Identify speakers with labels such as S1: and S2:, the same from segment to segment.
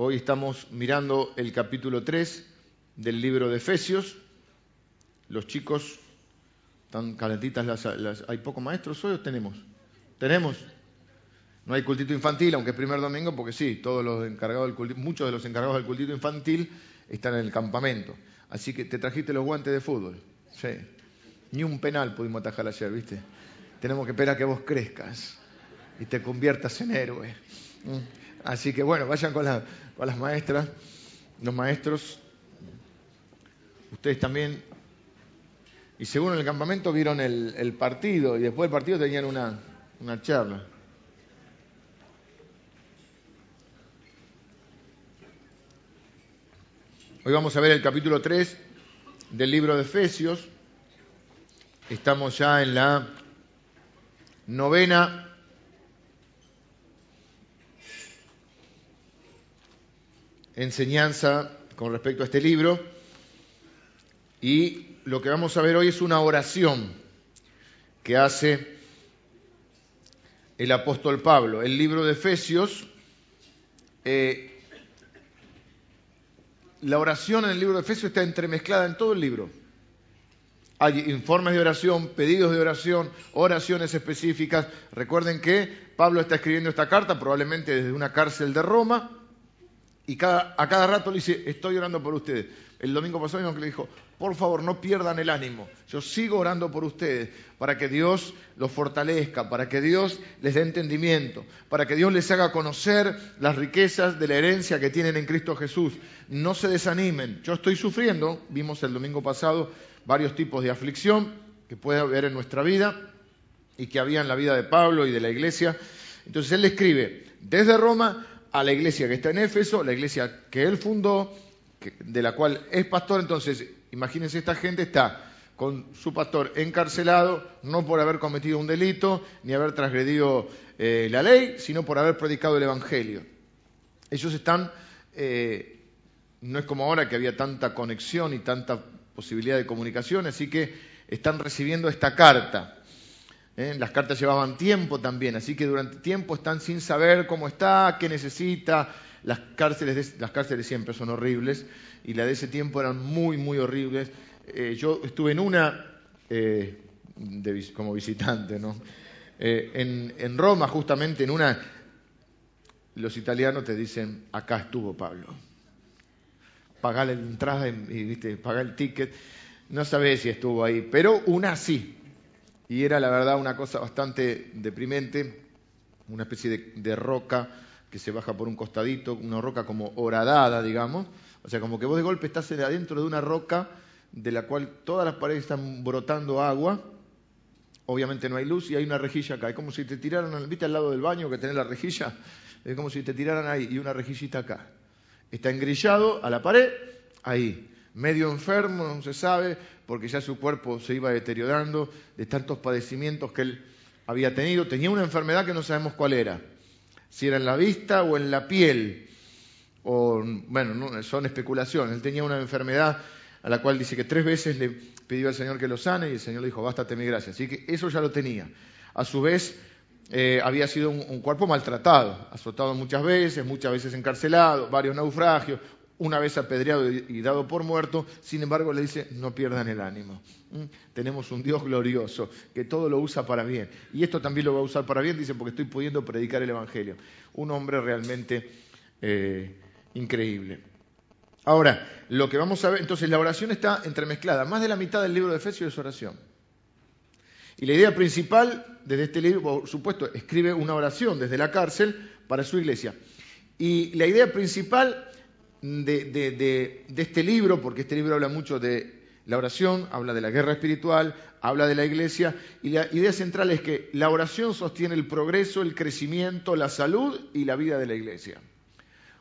S1: Hoy estamos mirando el capítulo 3 del libro de Efesios. Los chicos están calentitas las. ¿Hay pocos maestros hoy o tenemos? ¿Tenemos? No hay cultito infantil, aunque es primer domingo, porque sí, todos los encargados del cultito, muchos de los encargados del cultito infantil están en el campamento. Así que te trajiste los guantes de fútbol. Sí. Ni un penal pudimos atajar ayer, ¿viste? Tenemos que esperar a que vos crezcas y te conviertas en héroe. Mm. Así que bueno, vayan con, las maestras, los maestros. Ustedes también. Y según el campamento vieron el, partido y después del partido tenían una, una charla. Hoy vamos a ver el capítulo 3 del libro de Efesios. Estamos ya en la novena enseñanza con respecto a este libro y lo que vamos a ver hoy es una oración que hace el apóstol Pablo. El libro de Efesios, eh, la oración en el libro de Efesios está entremezclada en todo el libro. Hay informes de oración, pedidos de oración, oraciones específicas. Recuerden que Pablo está escribiendo esta carta probablemente desde una cárcel de Roma y a cada rato le dice, estoy orando por ustedes. El domingo pasado que le dijo, por favor, no pierdan el ánimo. Yo sigo orando por ustedes para que Dios los fortalezca, para que Dios les dé entendimiento, para que Dios les haga conocer las riquezas de la herencia que tienen en Cristo Jesús. No se desanimen. Yo estoy sufriendo, vimos el domingo pasado varios tipos de aflicción que puede haber en nuestra vida y que había en la vida de Pablo y de la iglesia. Entonces él le escribe desde Roma a la iglesia que está en Éfeso, la iglesia que él fundó, de la cual es pastor. Entonces, imagínense, esta gente está con su pastor encarcelado, no por haber cometido un delito, ni haber transgredido eh, la ley, sino por haber predicado el Evangelio. Ellos están, eh, no es como ahora que había tanta conexión y tanta posibilidad de comunicación, así que están recibiendo esta carta. ¿Eh? Las cartas llevaban tiempo también, así que durante tiempo están sin saber cómo está, qué necesita. Las cárceles, las cárceles siempre son horribles y las de ese tiempo eran muy, muy horribles. Eh, yo estuve en una eh, como visitante, ¿no? en, Roma, justamente en una, los italianos te dicen, acá estuvo Pablo. Pagar la entrada y, el ticket. No sabés si estuvo ahí, pero una sí y era la verdad una cosa bastante deprimente, una especie de, roca que se baja por un costadito, una roca como horadada, digamos, o sea, como que vos de golpe estás adentro de una roca de la cual todas las paredes están brotando agua, obviamente no hay luz y hay una rejilla acá, es como si te tiraran, ¿viste al lado del baño que tenés la rejilla? Es como si te tiraran ahí y una rejillita acá. Está engrillado a la pared, ahí, medio enfermo, no se sabe, porque ya su cuerpo se iba deteriorando de tantos padecimientos que él había tenido. Tenía una enfermedad que no sabemos cuál era, si era en la vista o en la piel, o bueno, son especulaciones. Él tenía una enfermedad a la cual dice que tres veces le pidió al Señor que lo sane y el Señor le dijo, bástate mi gracia. Así que eso ya lo tenía. A su vez, eh, había sido un, cuerpo maltratado, azotado muchas veces, muchas veces encarcelado, varios naufragios, una vez apedreado y dado por muerto, sin embargo le dice, no pierdan el ánimo. Tenemos un Dios glorioso que todo lo usa para bien. Y esto también lo va a usar para bien, dice, porque estoy pudiendo predicar el Evangelio. Un hombre realmente eh, increíble. Ahora, lo que vamos a ver, entonces la oración está entremezclada. Más de la mitad del libro de Efesios es oración. Y la idea principal desde este libro, por supuesto, escribe una oración desde la cárcel para su iglesia. Y la idea principal de, este libro, porque este libro habla mucho de la oración, habla de la guerra espiritual, habla de la iglesia, y la idea central es que la oración sostiene el progreso, el crecimiento, la salud y la vida de la iglesia.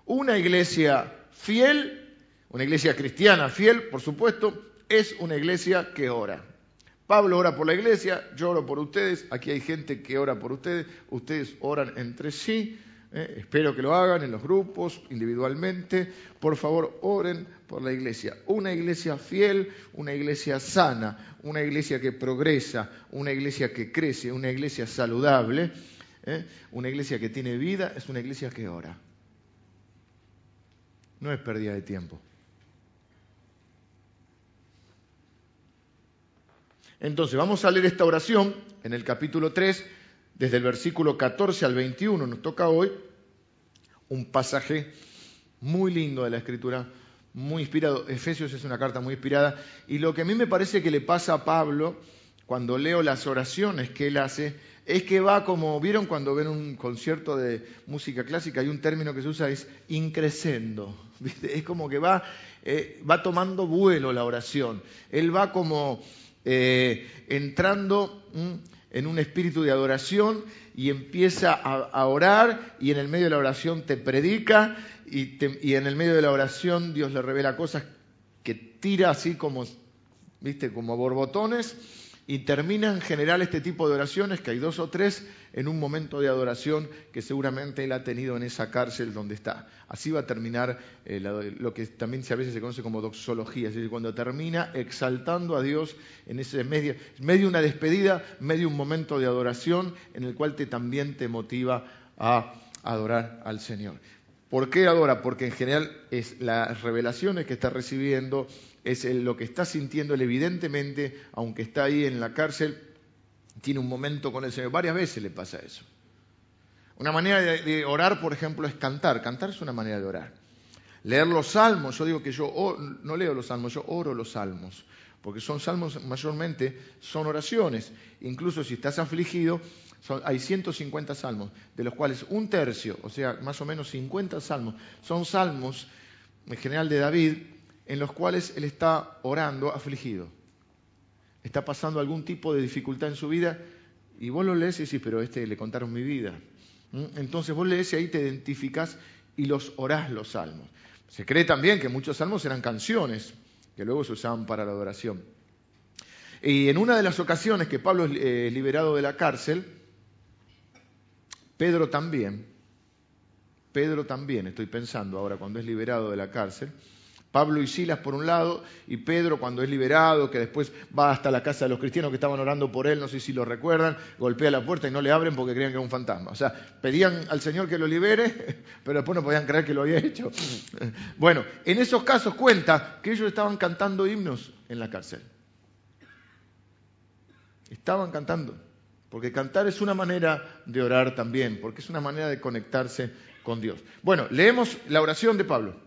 S1: Una iglesia fiel, una iglesia cristiana fiel, por supuesto, es una iglesia que ora. Pablo ora por la iglesia, yo oro por ustedes, aquí hay gente que ora por ustedes, ustedes oran entre sí, ¿eh? espero que lo hagan en los grupos, individualmente. Por favor, oren por la iglesia. Una iglesia fiel, una iglesia sana, una iglesia que progresa, una iglesia que crece, una iglesia saludable, ¿eh? una iglesia que tiene vida, es una iglesia que ora. No es pérdida de tiempo. Entonces, vamos a leer esta oración en el capítulo 3, desde el versículo 14 al 21. Nos toca hoy un pasaje muy lindo de la Escritura, muy inspirado. Efesios es una carta muy inspirada. Y lo que a mí me parece que le pasa a Pablo cuando leo las oraciones que él hace, es que va como, ¿vieron cuando ven un concierto de música clásica? Hay un término que se usa, es increscendo. Es como que va, eh, va tomando vuelo la oración. Él va como eh, entrando en un espíritu de adoración y empieza a, orar y en el medio de la oración te predica y, en el medio de la oración Dios le revela cosas que tira así como, viste, como borbotones y termina en general este tipo de oraciones, que hay dos o tres, en un momento de adoración que seguramente él ha tenido en esa cárcel donde está. Así va a terminar eh, lo que también a veces se conoce como doxología, es decir, cuando termina exaltando a Dios en ese medio, medio una despedida, medio un momento de adoración en el cual te, también te motiva a adorar al Señor. ¿Por qué adora? Porque en general es las revelaciones que está recibiendo, es lo que está sintiendo él evidentemente, aunque está ahí en la cárcel, tiene un momento con el Señor. Varias veces le pasa eso. Una manera de, orar, por ejemplo, es cantar. Cantar es una manera de orar. Leer los salmos, yo digo que yo no leo los salmos, yo oro los salmos, porque son salmos mayormente, son oraciones. Incluso si estás afligido, hay 150 salmos, de los cuales un tercio, o sea, más o menos 50 salmos, son salmos en general de David, en los cuales él está orando afligido. Está pasando algún tipo de dificultad en su vida y vos lo lees y decís, pero este le contaron mi vida. Entonces vos lees y ahí te identificás y los orás los salmos. Se cree también que muchos salmos eran canciones que luego se usaban para la adoración. Y en una de las ocasiones que Pablo es eh, liberado de la cárcel, Pedro también, Pedro también, estoy pensando ahora cuando es liberado de la cárcel, Pablo y Silas por un lado, y Pedro cuando es liberado, que después va hasta la casa de los cristianos que estaban orando por él, no sé si lo recuerdan, golpea la puerta y no le abren porque creían que era un fantasma. O sea, pedían al Señor que lo libere, pero después no podían creer que lo había hecho. Bueno, en esos casos cuenta que ellos estaban cantando himnos en la cárcel. Estaban cantando, porque cantar es una manera de orar también, porque es una manera de conectarse con Dios. Bueno, leemos la oración de Pablo.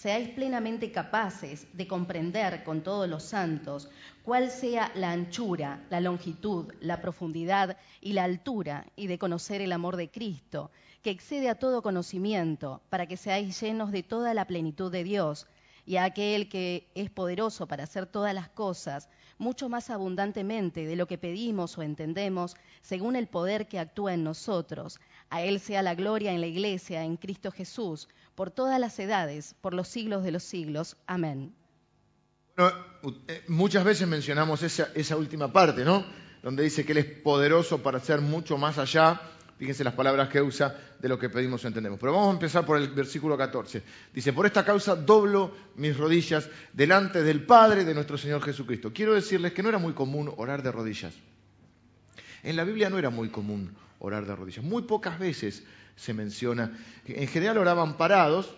S2: seáis plenamente capaces de comprender con todos los santos cuál sea la anchura, la longitud, la profundidad y la altura, y de conocer el amor de Cristo, que excede a todo conocimiento, para que seáis llenos de toda la plenitud de Dios, y a aquel que es poderoso para hacer todas las cosas, mucho más abundantemente de lo que pedimos o entendemos, según el poder que actúa en nosotros. A Él sea la gloria en la Iglesia, en Cristo Jesús, por todas las edades, por los siglos de los siglos. Amén.
S1: Eh, muchas veces mencionamos esa, esa última parte, ¿no? Donde dice que Él es poderoso para hacer mucho más allá Fíjense las palabras que usa de lo que pedimos o entendemos. Pero vamos a empezar por el versículo 14. Dice, por esta causa doblo mis rodillas delante del Padre de nuestro Señor Jesucristo. Quiero decirles que no era muy común orar de rodillas. En la Biblia no era muy común orar de rodillas. Muy pocas veces se menciona. En general oraban parados.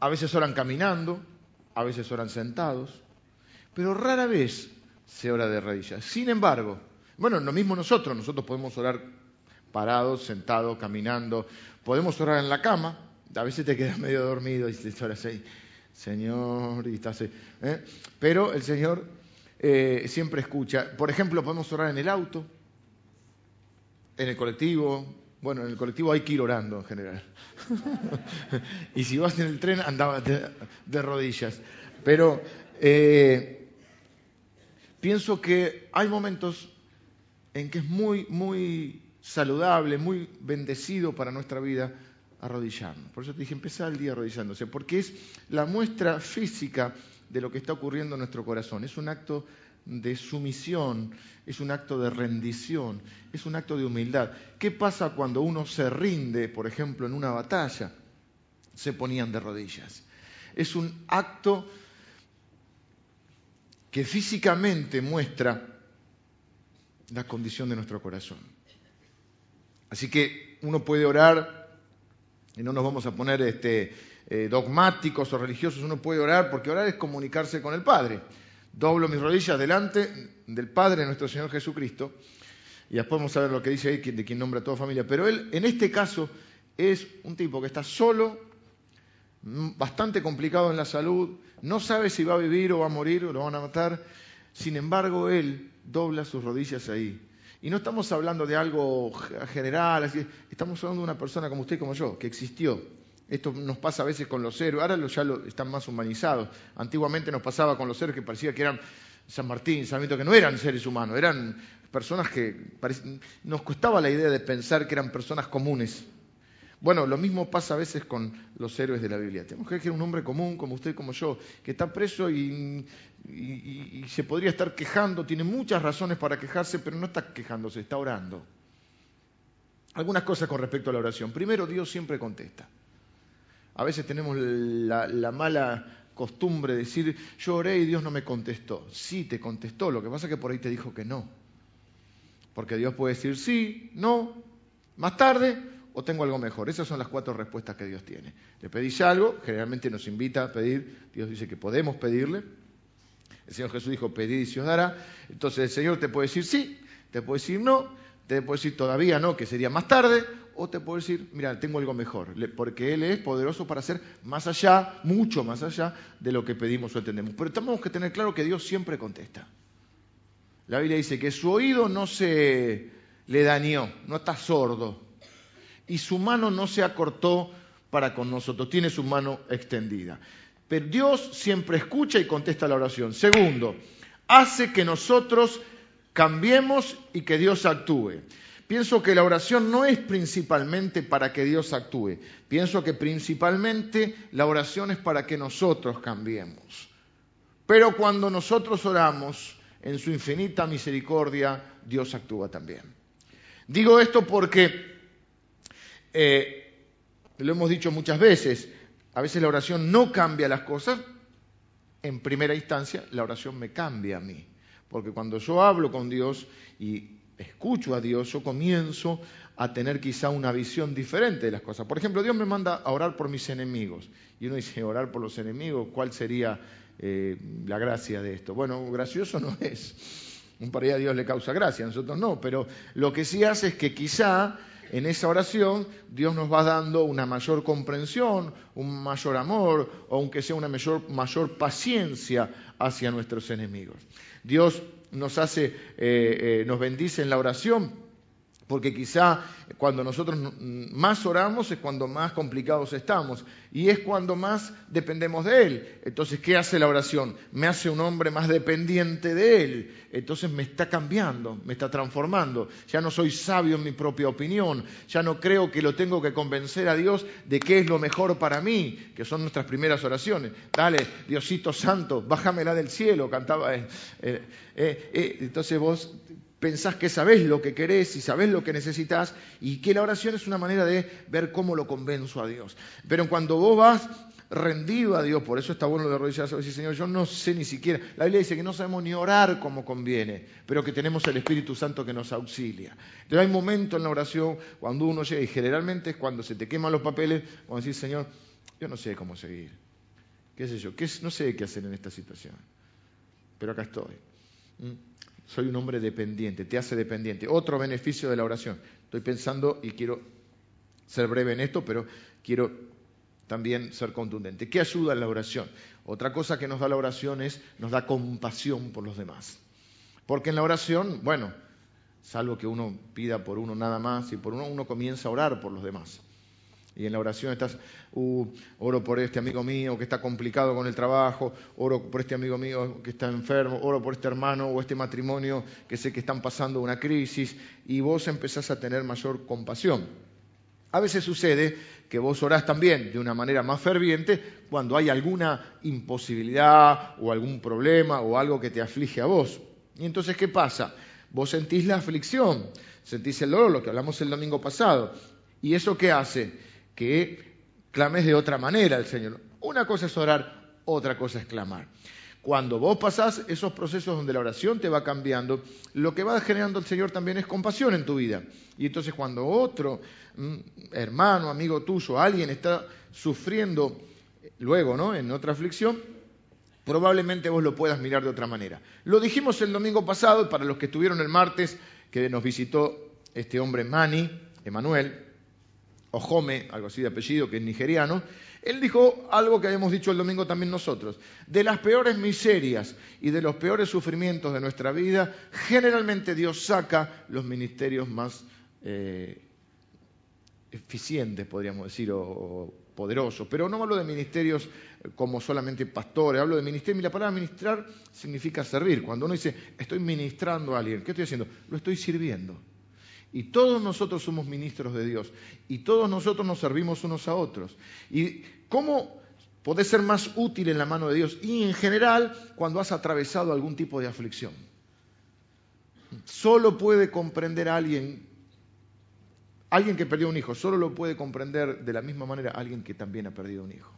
S1: A veces oran caminando, a veces oran sentados, pero rara vez se ora de rodillas. Sin embargo, bueno, lo mismo nosotros, nosotros podemos orar parados, sentados, caminando, podemos orar en la cama, a veces te quedas medio dormido y te oras ahí, Señor, y estás ahí, ¿eh? pero el Señor eh, siempre escucha. Por ejemplo, podemos orar en el auto, en el colectivo. Bueno, en el colectivo hay que ir orando en general. y si vas en el tren, andabas de, rodillas. Pero eh, pienso que hay momentos en que es muy, muy saludable, muy bendecido para nuestra vida arrodillarnos. Por eso te dije, empezar el día arrodillándose, porque es la muestra física de lo que está ocurriendo en nuestro corazón. Es un acto de sumisión, es un acto de rendición, es un acto de humildad. ¿Qué pasa cuando uno se rinde, por ejemplo, en una batalla? Se ponían de rodillas. Es un acto que físicamente muestra la condición de nuestro corazón. Así que uno puede orar, y no nos vamos a poner este, eh, dogmáticos o religiosos, uno puede orar porque orar es comunicarse con el Padre. Doblo mis rodillas delante del Padre nuestro Señor Jesucristo, y después vamos a ver lo que dice ahí de quien nombra a toda familia. Pero él, en este caso, es un tipo que está solo, bastante complicado en la salud, no sabe si va a vivir o va a morir o lo van a matar. Sin embargo, él dobla sus rodillas ahí. Y no estamos hablando de algo general, estamos hablando de una persona como usted y como yo, que existió. Esto nos pasa a veces con los héroes, ahora ya están más humanizados. Antiguamente nos pasaba con los héroes que parecía que eran San Martín, San Benito, que no eran seres humanos, eran personas que nos costaba la idea de pensar que eran personas comunes. Bueno, lo mismo pasa a veces con los héroes de la Biblia. Tenemos que ver un hombre común, como usted, como yo, que está preso y, y, se podría estar quejando, tiene muchas razones para quejarse, pero no está quejándose, está orando. Algunas cosas con respecto a la oración. Primero, Dios siempre contesta. A veces tenemos la, la mala costumbre de decir, yo oré y Dios no me contestó. Sí, te contestó, lo que pasa es que por ahí te dijo que no. Porque Dios puede decir sí, no, más tarde o tengo algo mejor. Esas son las cuatro respuestas que Dios tiene. Le pedís algo, generalmente nos invita a pedir, Dios dice que podemos pedirle. El Señor Jesús dijo, pedid y se os dará. Entonces el Señor te puede decir sí, te puede decir no, te puede decir todavía no, que sería más tarde, o te puede decir, mira, tengo algo mejor, porque Él es poderoso para hacer más allá, mucho más allá de lo que pedimos o entendemos. Pero tenemos que tener claro que Dios siempre contesta. La Biblia dice que su oído no se le dañó, no está sordo, y su mano no se acortó para con nosotros, tiene su mano extendida. Pero Dios siempre escucha y contesta la oración. Segundo, hace que nosotros cambiemos y que Dios actúe. Pienso que la oración no es principalmente para que Dios actúe. Pienso que principalmente la oración es para que nosotros cambiemos. Pero cuando nosotros oramos, en su infinita misericordia, Dios actúa también. Digo esto porque eh, lo hemos dicho muchas veces, a veces la oración no cambia las cosas, en primera instancia la oración me cambia a mí, porque cuando yo hablo con Dios y escucho a Dios, yo comienzo a tener quizá una visión diferente de las cosas. Por ejemplo, Dios me manda a orar por mis enemigos. Y uno dice, orar por los enemigos, ¿cuál sería eh, la gracia de esto? Bueno, gracioso no es. Un par a Dios le causa gracia, a nosotros no, pero lo que sí hace es que quizá en esa oración Dios nos va dando una mayor comprensión, un mayor amor, o aunque sea una mayor, mayor paciencia hacia nuestros enemigos. Dios nos hace, eh, eh, nos bendice en la oración porque quizá cuando nosotros más oramos es cuando más complicados estamos y es cuando más dependemos de Él. Entonces, ¿qué hace la oración? Me hace un hombre más dependiente de Él. Entonces me está cambiando, me está transformando. Ya no soy sabio en mi propia opinión, ya no creo que lo tengo que convencer a Dios de qué es lo mejor para mí, que son nuestras primeras oraciones. Dale, Diosito Santo, bájamela del cielo, cantaba. Eh, eh, eh, entonces vos pensás que sabés lo que querés y sabés lo que necesitas y que la oración es una manera de ver cómo lo convenzo a Dios. Pero cuando vos vas rendido a Dios, por eso está bueno de rodillas decir, Señor, yo no sé ni siquiera, la Biblia dice que no sabemos ni orar como conviene, pero que tenemos el Espíritu Santo que nos auxilia. Entonces hay momentos en la oración cuando uno llega, y generalmente es cuando se te queman los papeles, cuando decís, Señor, yo no sé cómo seguir, qué sé yo, no sé qué hacer en esta situación, pero acá estoy. ¿Mm? Soy un hombre dependiente, te hace dependiente. Otro beneficio de la oración. Estoy pensando y quiero ser breve en esto, pero quiero también ser contundente. ¿Qué ayuda en la oración? Otra cosa que nos da la oración es, nos da compasión por los demás. Porque en la oración, bueno, salvo que uno pida por uno nada más y por uno, uno comienza a orar por los demás. Y en la oración estás, uh, oro por este amigo mío que está complicado con el trabajo, oro por este amigo mío que está enfermo, oro por este hermano o este matrimonio que sé que están pasando una crisis, y vos empezás a tener mayor compasión. A veces sucede que vos orás también de una manera más ferviente cuando hay alguna imposibilidad o algún problema o algo que te aflige a vos. Y entonces, ¿qué pasa? Vos sentís la aflicción, sentís el dolor, lo que hablamos el domingo pasado. ¿Y eso qué hace? Que clames de otra manera al Señor. Una cosa es orar, otra cosa es clamar. Cuando vos pasás esos procesos donde la oración te va cambiando, lo que va generando el Señor también es compasión en tu vida. Y entonces cuando otro mm, hermano, amigo tuyo, alguien está sufriendo luego, ¿no? En otra aflicción, probablemente vos lo puedas mirar de otra manera. Lo dijimos el domingo pasado, para los que estuvieron el martes, que nos visitó este hombre Mani, Emanuel, o Jome, algo así de apellido, que es nigeriano, él dijo algo que habíamos dicho el domingo también nosotros. De las peores miserias y de los peores sufrimientos de nuestra vida, generalmente Dios saca los ministerios más eh, eficientes, podríamos decir, o, poderosos. Pero no hablo de ministerios como solamente pastores, hablo de ministerio. Y la palabra ministrar significa servir. Cuando uno dice, estoy ministrando a alguien, ¿qué estoy haciendo? Lo estoy sirviendo. Y todos nosotros somos ministros de Dios. Y todos nosotros nos servimos unos a otros. ¿Y cómo podés ser más útil en la mano de Dios? Y en general, cuando has atravesado algún tipo de aflicción. Solo puede comprender alguien, alguien que perdió un hijo, solo lo puede comprender de la misma manera alguien que también ha perdido un hijo.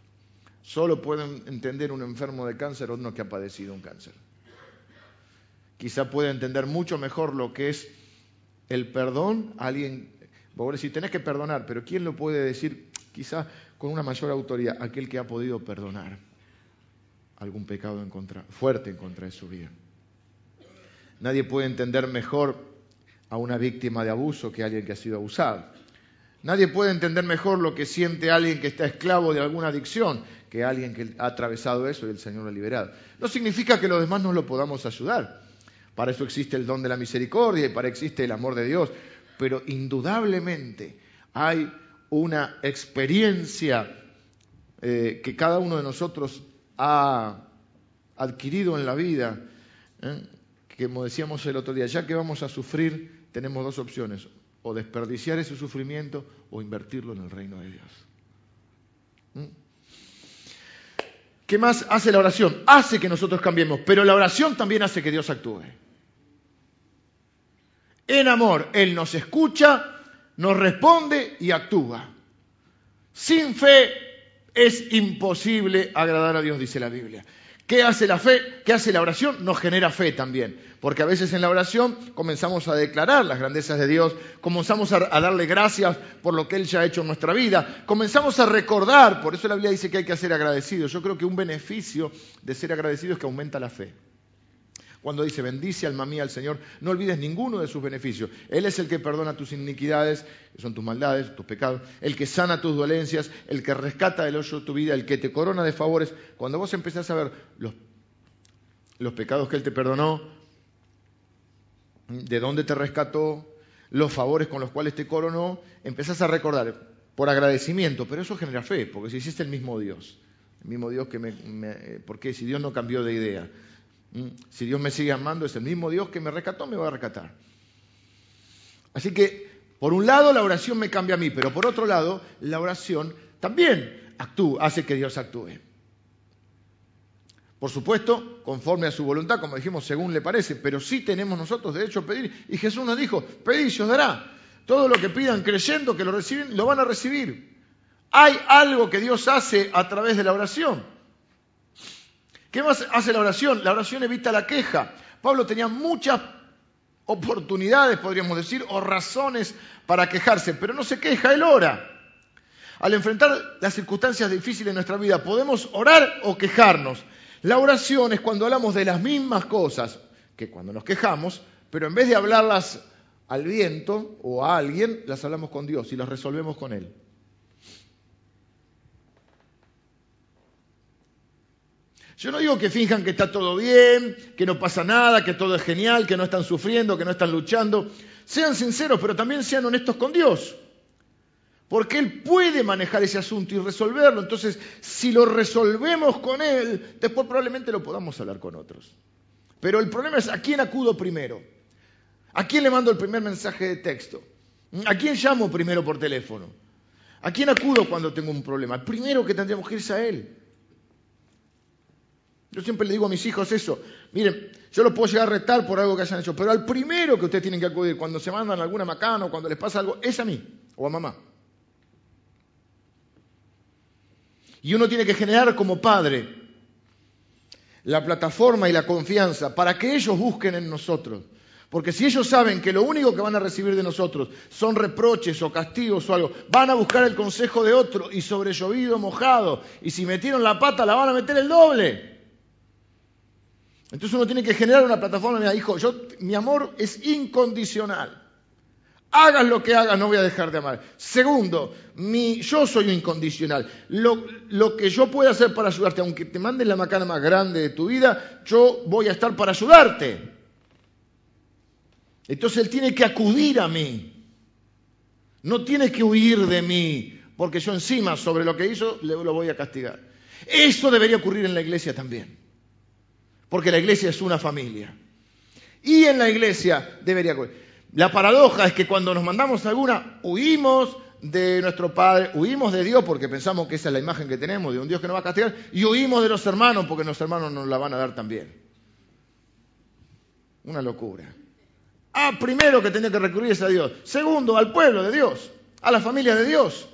S1: Solo puede entender un enfermo de cáncer o uno que ha padecido un cáncer. Quizá puede entender mucho mejor lo que es el perdón alguien, vos decís, tenés que perdonar, pero ¿quién lo puede decir quizá con una mayor autoridad? Aquel que ha podido perdonar algún pecado en contra, fuerte en contra de su vida. Nadie puede entender mejor a una víctima de abuso que alguien que ha sido abusado. Nadie puede entender mejor lo que siente alguien que está esclavo de alguna adicción que alguien que ha atravesado eso y el Señor lo ha liberado. No significa que los demás no lo podamos ayudar. Para eso existe el don de la misericordia y para eso existe el amor de Dios. Pero indudablemente hay una experiencia eh, que cada uno de nosotros ha adquirido en la vida, ¿eh? que como decíamos el otro día, ya que vamos a sufrir, tenemos dos opciones, o desperdiciar ese sufrimiento o invertirlo en el reino de Dios. ¿Mm? ¿Qué más hace la oración? Hace que nosotros cambiemos, pero la oración también hace que Dios actúe. En amor, Él nos escucha, nos responde y actúa. Sin fe es imposible agradar a Dios, dice la Biblia. ¿Qué hace la fe? ¿Qué hace la oración? Nos genera fe también. Porque a veces en la oración comenzamos a declarar las grandezas de Dios, comenzamos a, darle gracias por lo que Él ya ha hecho en nuestra vida, comenzamos a recordar, por eso la Biblia dice que hay que ser agradecidos. Yo creo que un beneficio de ser agradecido es que aumenta la fe. Cuando dice, bendice alma mía al Señor, no olvides ninguno de sus beneficios. Él es el que perdona tus iniquidades, que son tus maldades, tus pecados, el que sana tus dolencias, el que rescata del hoyo tu vida, el que te corona de favores. Cuando vos empezás a ver los, pecados que Él te perdonó, de dónde te rescató, los favores con los cuales te coronó, empezás a recordar por agradecimiento, pero eso genera fe, porque si hiciste el mismo Dios, el mismo Dios que me, porque si Dios no cambió de idea, si Dios me sigue amando, es el mismo Dios que me rescató, me va a rescatar. Así que, por un lado, la oración me cambia a mí, pero por otro lado, la oración también actúa, hace que Dios actúe. Por supuesto, conforme a su voluntad, como dijimos, según le parece, pero sí tenemos nosotros derecho a pedir. Y Jesús nos dijo, pedid y os dará. Todo lo que pidan creyendo que lo reciben, lo van a recibir. Hay algo que Dios hace a través de la oración. ¿Qué más hace la oración? La oración evita la queja. Pablo tenía muchas oportunidades, podríamos decir, o razones para quejarse, pero no se queja, él ora. Al enfrentar las circunstancias difíciles de nuestra vida, podemos orar o quejarnos. La oración es cuando hablamos de las mismas cosas que cuando nos quejamos, pero en vez de hablarlas al viento o a alguien, las hablamos con Dios y las resolvemos con Él. Yo no digo que finjan que está todo bien, que no pasa nada, que todo es genial, que no están sufriendo, que no están luchando. Sean sinceros, pero también sean honestos con Dios porque Él puede manejar ese asunto y resolverlo. Entonces, si lo resolvemos con Él, después probablemente lo podamos hablar con otros. Pero el problema es a quién acudo primero. ¿A quién le mando el primer mensaje de texto? ¿A quién llamo primero por teléfono? ¿A quién acudo cuando tengo un problema? Primero que tendríamos que ir es a Él. Yo siempre le digo a mis hijos eso. Miren, yo los puedo llegar a retar por algo que hayan hecho, pero al primero que ustedes tienen que acudir cuando se mandan alguna macana o cuando les pasa algo, es a mí o a mamá. Y uno tiene que generar como padre la plataforma y la confianza para que ellos busquen en nosotros. Porque si ellos saben que lo único que van a recibir de nosotros son reproches o castigos o algo, van a buscar el consejo de otro y sobre llovido mojado. Y si metieron la pata, la van a meter el doble. Entonces uno tiene que generar una plataforma. Mira, hijo, yo, mi amor es incondicional. Hagas lo que hagas, no voy a dejar de amar. Segundo, mi, yo soy incondicional. Lo, lo, que yo pueda hacer para ayudarte, aunque te manden la macana más grande de tu vida, yo voy a estar para ayudarte. Entonces él tiene que acudir a mí. No tiene que huir de mí, porque yo encima sobre lo que hizo lo voy a castigar. Eso debería ocurrir en la iglesia también porque la iglesia es una familia. Y en la iglesia debería... La paradoja es que cuando nos mandamos alguna, huimos de nuestro Padre, huimos de Dios porque pensamos que esa es la imagen que tenemos de un Dios que nos va a castigar, y huimos de los hermanos porque los hermanos nos la van a dar también. Una locura. Ah, primero que tiene que recurrir es a Dios. Segundo, al pueblo de Dios, a la familia de Dios.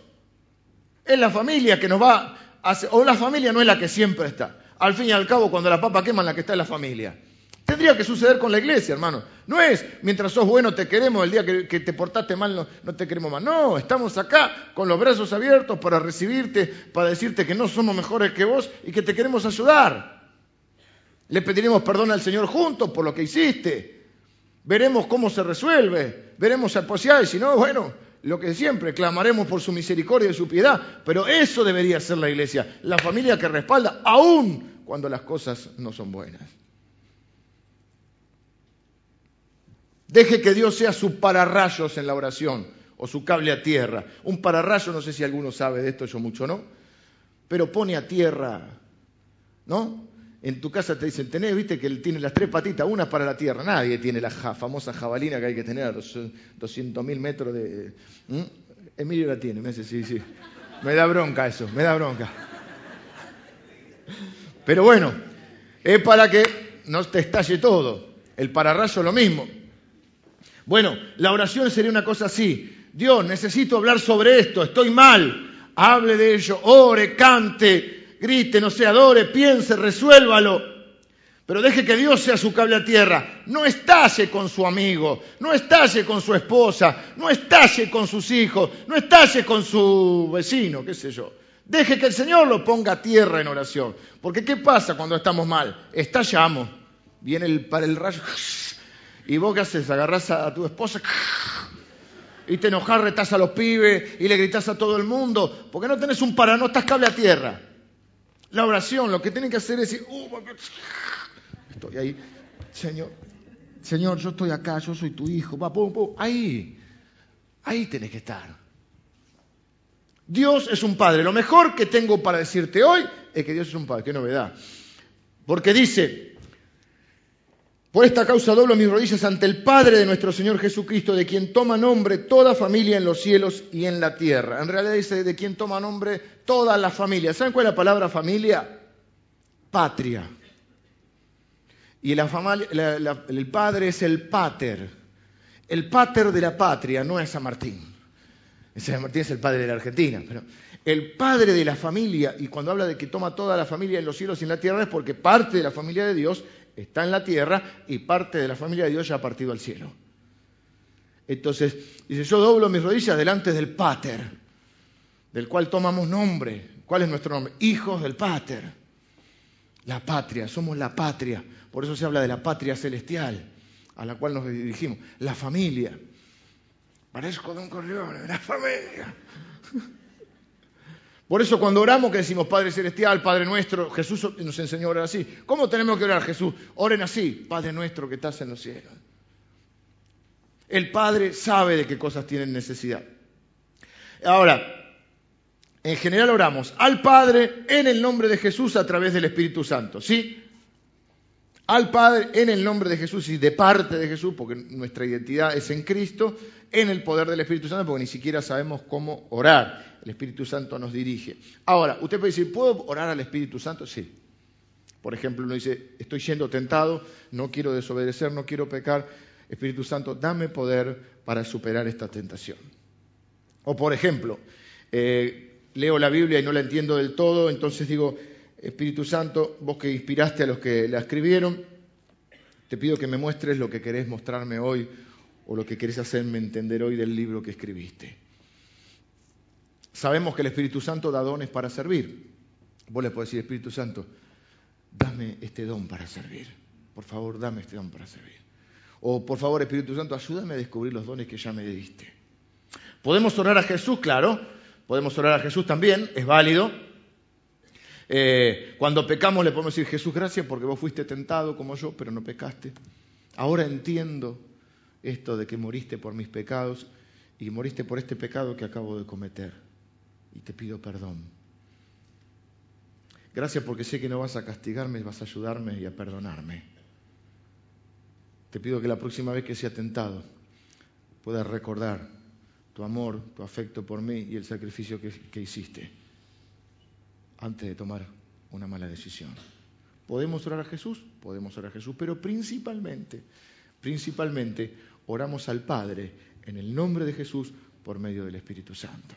S1: Es la familia que nos va a... O la familia no es la que siempre está al fin y al cabo, cuando la papa quema, la que está en la familia. Tendría que suceder con la iglesia, hermano. No es mientras sos bueno te queremos, el día que, te portaste mal no, te queremos más. No, estamos acá con los brazos abiertos para recibirte, para decirte que no somos mejores que vos y que te queremos ayudar. Le pediremos perdón al Señor juntos por lo que hiciste. Veremos cómo se resuelve. Veremos si y si no, bueno, lo que siempre, clamaremos por su misericordia y su piedad, pero eso debería ser la iglesia, la familia que respalda aún cuando las cosas no son buenas. Deje que Dios sea su pararrayos en la oración o su cable a tierra. Un pararrayo, no sé si alguno sabe de esto, yo mucho no, pero pone a tierra, ¿no? En tu casa te dicen, tenés, viste que tiene las tres patitas, una para la tierra. Nadie tiene la famosa jabalina que hay que tener a los 200.000 metros de... Emilio la tiene, me dice, sí, sí. Me da bronca eso, me da bronca. Pero bueno, es para que no te estalle todo. El pararrayo lo mismo. Bueno, la oración sería una cosa así. Dios, necesito hablar sobre esto, estoy mal. Hable de ello, ore, cante, grite, no se adore, piense, resuélvalo. Pero deje que Dios sea su cable a tierra. No estalle con su amigo, no estalle con su esposa, no estalle con sus hijos, no estalle con su vecino, qué sé yo. Deje que el Señor lo ponga a tierra en oración. Porque ¿qué pasa cuando estamos mal? Estallamos. Viene el, para el rayo. Y vos qué haces? Agarrás a tu esposa y te enojas, retás a los pibes y le gritás a todo el mundo. Porque no tenés un para, no estás cable a tierra. La oración, lo que tienen que hacer es decir, uh, estoy ahí, Señor, Señor, yo estoy acá, yo soy tu hijo, va, ahí, ahí tenés que estar. Dios es un Padre. Lo mejor que tengo para decirte hoy es que Dios es un Padre. Qué novedad. Porque dice, por esta causa doblo mis rodillas ante el Padre de nuestro Señor Jesucristo, de quien toma nombre toda familia en los cielos y en la tierra. En realidad dice de quien toma nombre toda la familia. ¿Saben cuál es la palabra familia? Patria. Y la el padre es el pater. El pater de la patria no es San Martín. San Martín es el padre de la Argentina. Pero el padre de la familia, y cuando habla de que toma toda la familia en los cielos y en la tierra, es porque parte de la familia de Dios está en la tierra y parte de la familia de Dios ya ha partido al cielo. Entonces, dice, yo doblo mis rodillas delante del Pater, del cual tomamos nombre. ¿Cuál es nuestro nombre? Hijos del Pater. La patria, somos la patria. Por eso se habla de la patria celestial, a la cual nos dirigimos. La familia. Parezco Don Corleone, la familia. Por eso cuando oramos que decimos Padre Celestial, Padre Nuestro, Jesús nos enseñó a orar así. ¿Cómo tenemos que orar Jesús? Oren así, Padre Nuestro que estás en los cielos. El Padre sabe de qué cosas tienen necesidad. Ahora, en general oramos al Padre en el nombre de Jesús a través del Espíritu Santo, ¿sí? al Padre en el nombre de Jesús y de parte de Jesús, porque nuestra identidad es en Cristo, en el poder del Espíritu Santo, porque ni siquiera sabemos cómo orar. El Espíritu Santo nos dirige. Ahora, usted puede decir, ¿puedo orar al Espíritu Santo? Sí. Por ejemplo, uno dice, estoy siendo tentado, no quiero desobedecer, no quiero pecar. Espíritu Santo, dame poder para superar esta tentación. O por ejemplo, eh, leo la Biblia y no la entiendo del todo, entonces digo, Espíritu Santo, vos que inspiraste a los que la escribieron, te pido que me muestres lo que querés mostrarme hoy o lo que querés hacerme entender hoy del libro que escribiste. Sabemos que el Espíritu Santo da dones para servir. Vos le podés decir, Espíritu Santo, dame este don para servir. Por favor, dame este don para servir. O por favor, Espíritu Santo, ayúdame a descubrir los dones que ya me diste. Podemos orar a Jesús, claro. Podemos orar a Jesús también, es válido. Eh, cuando pecamos le podemos decir, Jesús, gracias porque vos fuiste tentado como yo, pero no pecaste. Ahora entiendo esto de que moriste por mis pecados y moriste por este pecado que acabo de cometer. Y te pido perdón. Gracias porque sé que no vas a castigarme, vas a ayudarme y a perdonarme. Te pido que la próxima vez que sea tentado puedas recordar tu amor, tu afecto por mí y el sacrificio que, que hiciste antes de tomar una mala decisión. ¿Podemos orar a Jesús? Podemos orar a Jesús, pero principalmente, principalmente oramos al Padre en el nombre de Jesús por medio del Espíritu Santo.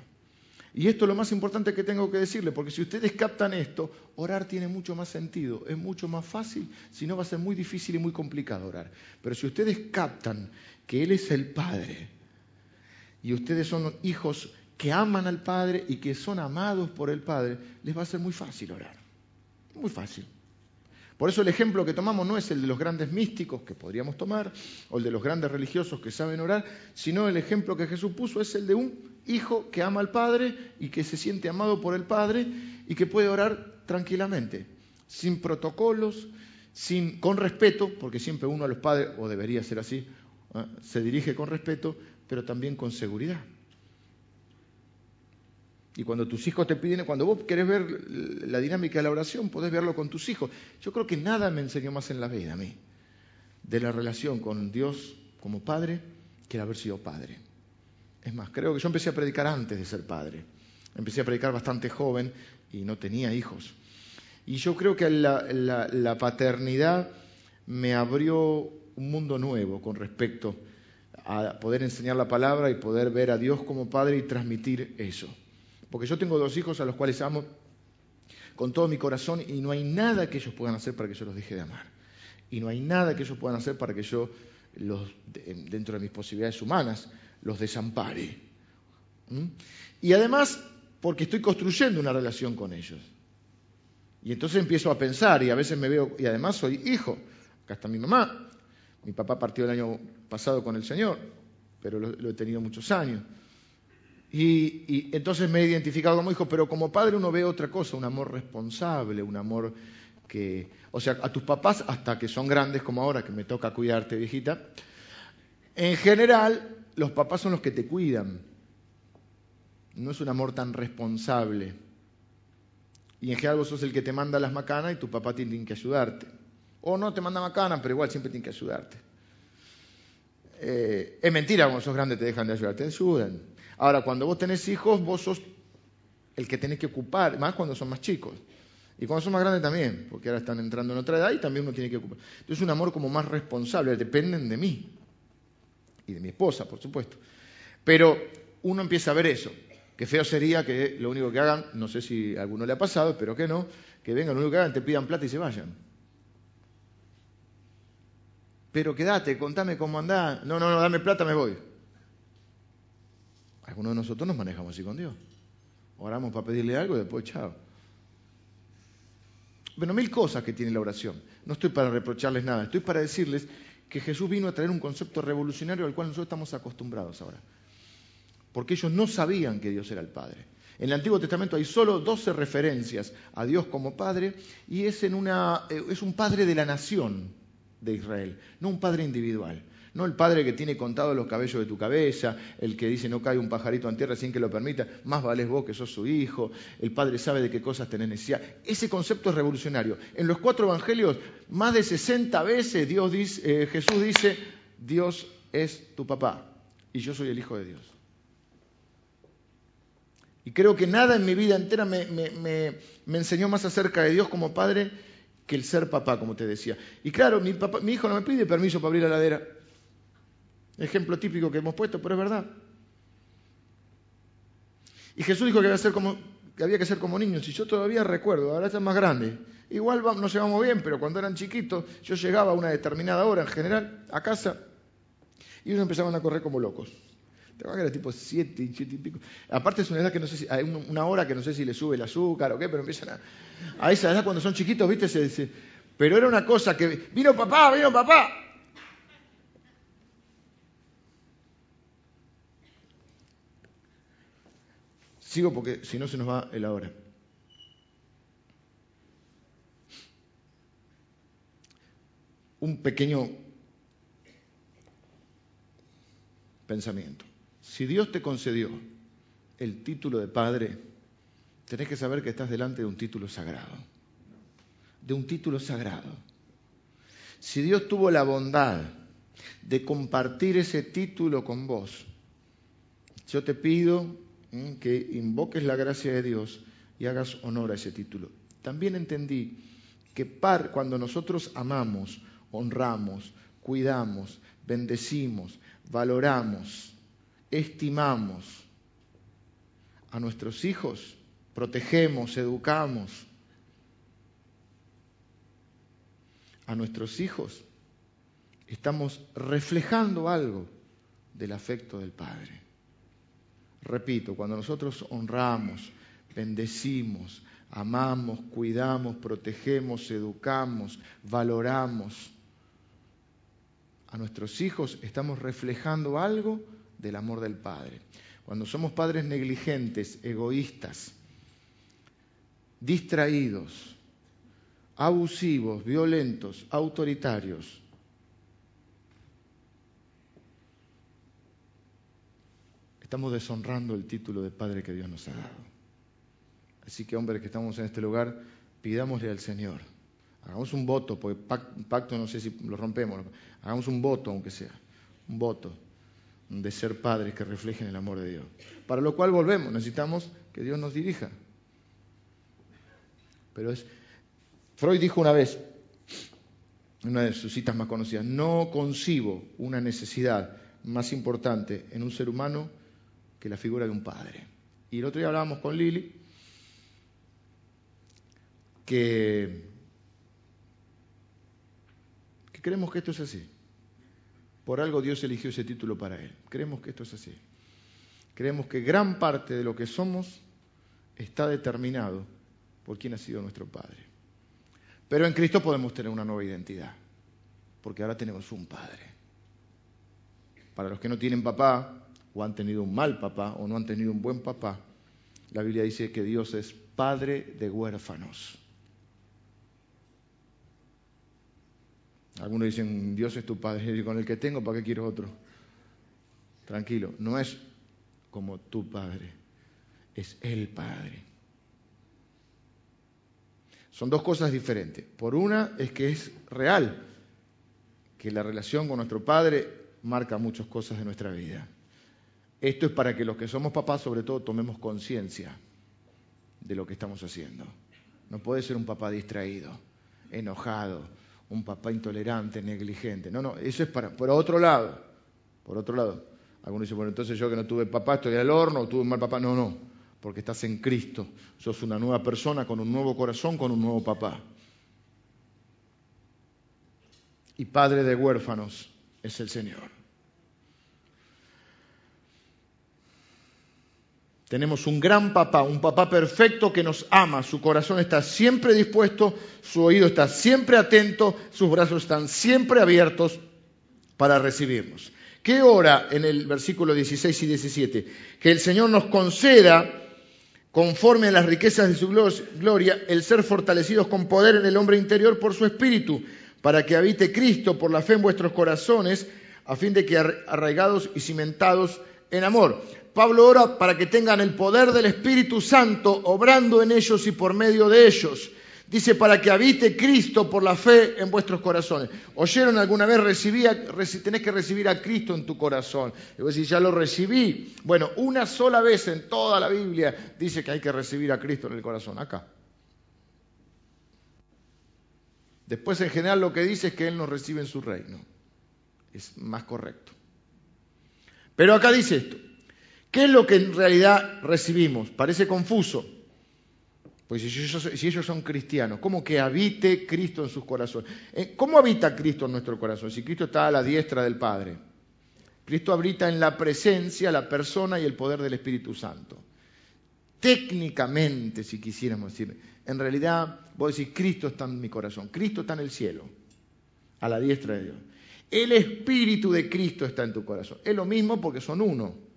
S1: Y esto es lo más importante que tengo que decirle, porque si ustedes captan esto, orar tiene mucho más sentido, es mucho más fácil, si no va a ser muy difícil y muy complicado orar. Pero si ustedes captan que Él es el Padre y ustedes son hijos que aman al Padre y que son amados por el Padre, les va a ser muy fácil orar. Muy fácil. Por eso el ejemplo que tomamos no es el de los grandes místicos que podríamos tomar, o el de los grandes religiosos que saben orar, sino el ejemplo que Jesús puso es el de un hijo que ama al Padre y que se siente amado por el Padre y que puede orar tranquilamente, sin protocolos, sin, con respeto, porque siempre uno a los padres, o debería ser así, ¿eh? se dirige con respeto, pero también con seguridad. Y cuando tus hijos te piden, cuando vos querés ver la dinámica de la oración, podés verlo con tus hijos. Yo creo que nada me enseñó más en la vida a mí de la relación con Dios como padre que el haber sido padre. Es más, creo que yo empecé a predicar antes de ser padre. Empecé a predicar bastante joven y no tenía hijos. Y yo creo que la, la paternidad me abrió un mundo nuevo con respecto a poder enseñar la palabra y poder ver a Dios como padre y transmitir eso. Porque yo tengo dos hijos a los cuales amo con todo mi corazón y no hay nada que ellos puedan hacer para que yo los deje de amar. Y no hay nada que ellos puedan hacer para que yo, los, dentro de mis posibilidades humanas, los desampare. ¿Mm? Y además, porque estoy construyendo una relación con ellos. Y entonces empiezo a pensar y a veces me veo, y además soy hijo. Acá está mi mamá. Mi papá partió el año pasado con el Señor, pero lo he tenido muchos años. Y, entonces me he identificado como hijo, pero como padre uno ve otra cosa, un amor responsable, un amor que, o sea, a tus papás, hasta que son grandes como ahora, que me toca cuidarte, viejita, en general los papás son los que te cuidan. No es un amor tan responsable. Y en general vos sos el que te manda las macanas y tu papá tiene que ayudarte. O no te manda macanas, pero igual siempre tiene que ayudarte. Eh, es mentira, cuando sos grande te dejan de ayudar, te ayudan. Ahora, cuando vos tenés hijos, vos sos el que tenés que ocupar, más cuando son más chicos. Y cuando son más grandes también, porque ahora están entrando en otra edad y también uno tiene que ocupar. Entonces es un amor como más responsable, dependen de mí y de mi esposa, por supuesto. Pero uno empieza a ver eso. Qué feo sería que lo único que hagan, no sé si a alguno le ha pasado, espero que no, que vengan, lo único que hagan, te pidan plata y se vayan. Pero quédate, contame cómo andás. No, no, no, dame plata, me voy. Algunos de nosotros nos manejamos así con Dios. Oramos para pedirle algo y después chao. Bueno, mil cosas que tiene la oración. No estoy para reprocharles nada, estoy para decirles que Jesús vino a traer un concepto revolucionario al cual nosotros estamos acostumbrados ahora. Porque ellos no sabían que Dios era el Padre. En el Antiguo Testamento hay solo 12 referencias a Dios como Padre y es, en una, eh, es un Padre de la nación. de Israel, no un padre individual. No el padre que tiene contados los cabellos de tu cabeza, el que dice no cae un pajarito en tierra sin que lo permita, más vales vos que sos su hijo, el padre sabe de qué cosas tenés necesidad. Ese concepto es revolucionario. En los cuatro evangelios, más de 60 veces Dios dice, eh, Jesús dice, Dios es tu papá y yo soy el hijo de Dios. Y creo que nada en mi vida entera me, me enseñó más acerca de Dios como padre que el ser papá, como te decía. Y claro, mi hijo no me pide permiso para abrir la ladera. Ejemplo típico que hemos puesto, pero es verdad. Y Jesús dijo que había, que que ser como niños, y yo todavía recuerdo, ahora están más grandes. Igual nos llevamos bien, pero cuando eran chiquitos, yo llegaba a una determinada hora en general a casa y ellos empezaban a correr como locos. Te a era tipo siete, siete y pico. Aparte es una edad que no sé si, hay una hora que no sé si le sube el azúcar o qué, pero empiezan a. A esa edad cuando son chiquitos, viste, se, dice. pero era una cosa que. Vino papá, vino papá. Sigo porque si no se nos va el ahora. Un pequeño pensamiento. Si Dios te concedió el título de padre, tenés que saber que estás delante de un título sagrado. De un título sagrado. Si Dios tuvo la bondad de compartir ese título con vos, yo te pido que invoques la gracia de Dios y hagas honor a ese título. También entendí que par, cuando nosotros amamos, honramos, cuidamos, bendecimos, valoramos, estimamos a nuestros hijos, protegemos, educamos a nuestros hijos, estamos reflejando algo del afecto del Padre. Repito, cuando nosotros honramos, bendecimos, amamos, cuidamos, protegemos, educamos, valoramos a nuestros hijos, estamos reflejando algo del amor del Padre. Cuando somos padres negligentes, egoístas, distraídos, abusivos, violentos, autoritarios, estamos deshonrando el título de Padre que Dios nos ha dado. Así que, hombres que estamos en este lugar, pidámosle al Señor. Hagamos un voto, porque pacto no sé si lo rompemos. Hagamos un voto, aunque sea. Un voto de ser padres que reflejen el amor de Dios. Para lo cual volvemos, necesitamos que Dios nos dirija. Pero es. Freud dijo una vez, en una de sus citas más conocidas, no concibo una necesidad más importante en un ser humano que la figura de un padre. Y el otro día hablábamos con Lili que, que creemos que esto es así. Por algo Dios eligió ese título para él. Creemos que esto es así. Creemos que gran parte de lo que somos está determinado por quién ha sido nuestro Padre. Pero en Cristo podemos tener una nueva identidad, porque ahora tenemos un Padre. Para los que no tienen papá, o han tenido un mal papá o no han tenido un buen papá, la Biblia dice que Dios es padre de huérfanos. Algunos dicen, Dios es tu padre, y con el que tengo, ¿para qué quiero otro? Tranquilo, no es como tu padre, es el padre. Son dos cosas diferentes. Por una es que es real, que la relación con nuestro padre marca muchas cosas de nuestra vida. Esto es para que los que somos papás, sobre todo, tomemos conciencia de lo que estamos haciendo. No puede ser un papá distraído, enojado, un papá intolerante, negligente. No, no, eso es para, por otro lado. Por otro lado. Algunos dicen, bueno, entonces yo que no tuve papá estoy al horno, o tuve un mal papá. No, no, porque estás en Cristo. Sos una nueva persona con un nuevo corazón, con un nuevo papá. Y padre de huérfanos es el Señor. Tenemos un gran papá, un papá perfecto que nos ama, su corazón está siempre dispuesto, su oído está siempre atento, sus brazos están siempre abiertos para recibirnos. ¿Qué ora en el versículo 16 y 17? Que el Señor nos conceda, conforme a las riquezas de su gloria, el ser fortalecidos con poder en el hombre interior por su espíritu, para que habite Cristo por la fe en vuestros corazones, a fin de que arraigados y cimentados en amor. Pablo ora para que tengan el poder del Espíritu Santo obrando en ellos y por medio de ellos. Dice, para que habite Cristo por la fe en vuestros corazones. ¿Oyeron alguna vez, recibía, tenés que recibir a Cristo en tu corazón? Y vos decís, ya lo recibí. Bueno, una sola vez en toda la Biblia dice que hay que recibir a Cristo en el corazón, acá. Después en general lo que dice es que Él nos recibe en su reino. Es más correcto. Pero acá dice esto. ¿Qué es lo que en realidad recibimos? Parece confuso. Pues si ellos, son cristianos, ¿cómo que habite Cristo en sus corazones? Eh, ¿Cómo habita Cristo en nuestro corazón? Si Cristo está a la diestra del Padre. Cristo habita en la presencia, la persona y el poder del Espíritu Santo. Técnicamente, si quisiéramos decir, en realidad vos decís, Cristo está en mi corazón, Cristo está en el cielo, a la diestra de Dios. El Espíritu de Cristo está en tu corazón. Es lo mismo porque son uno.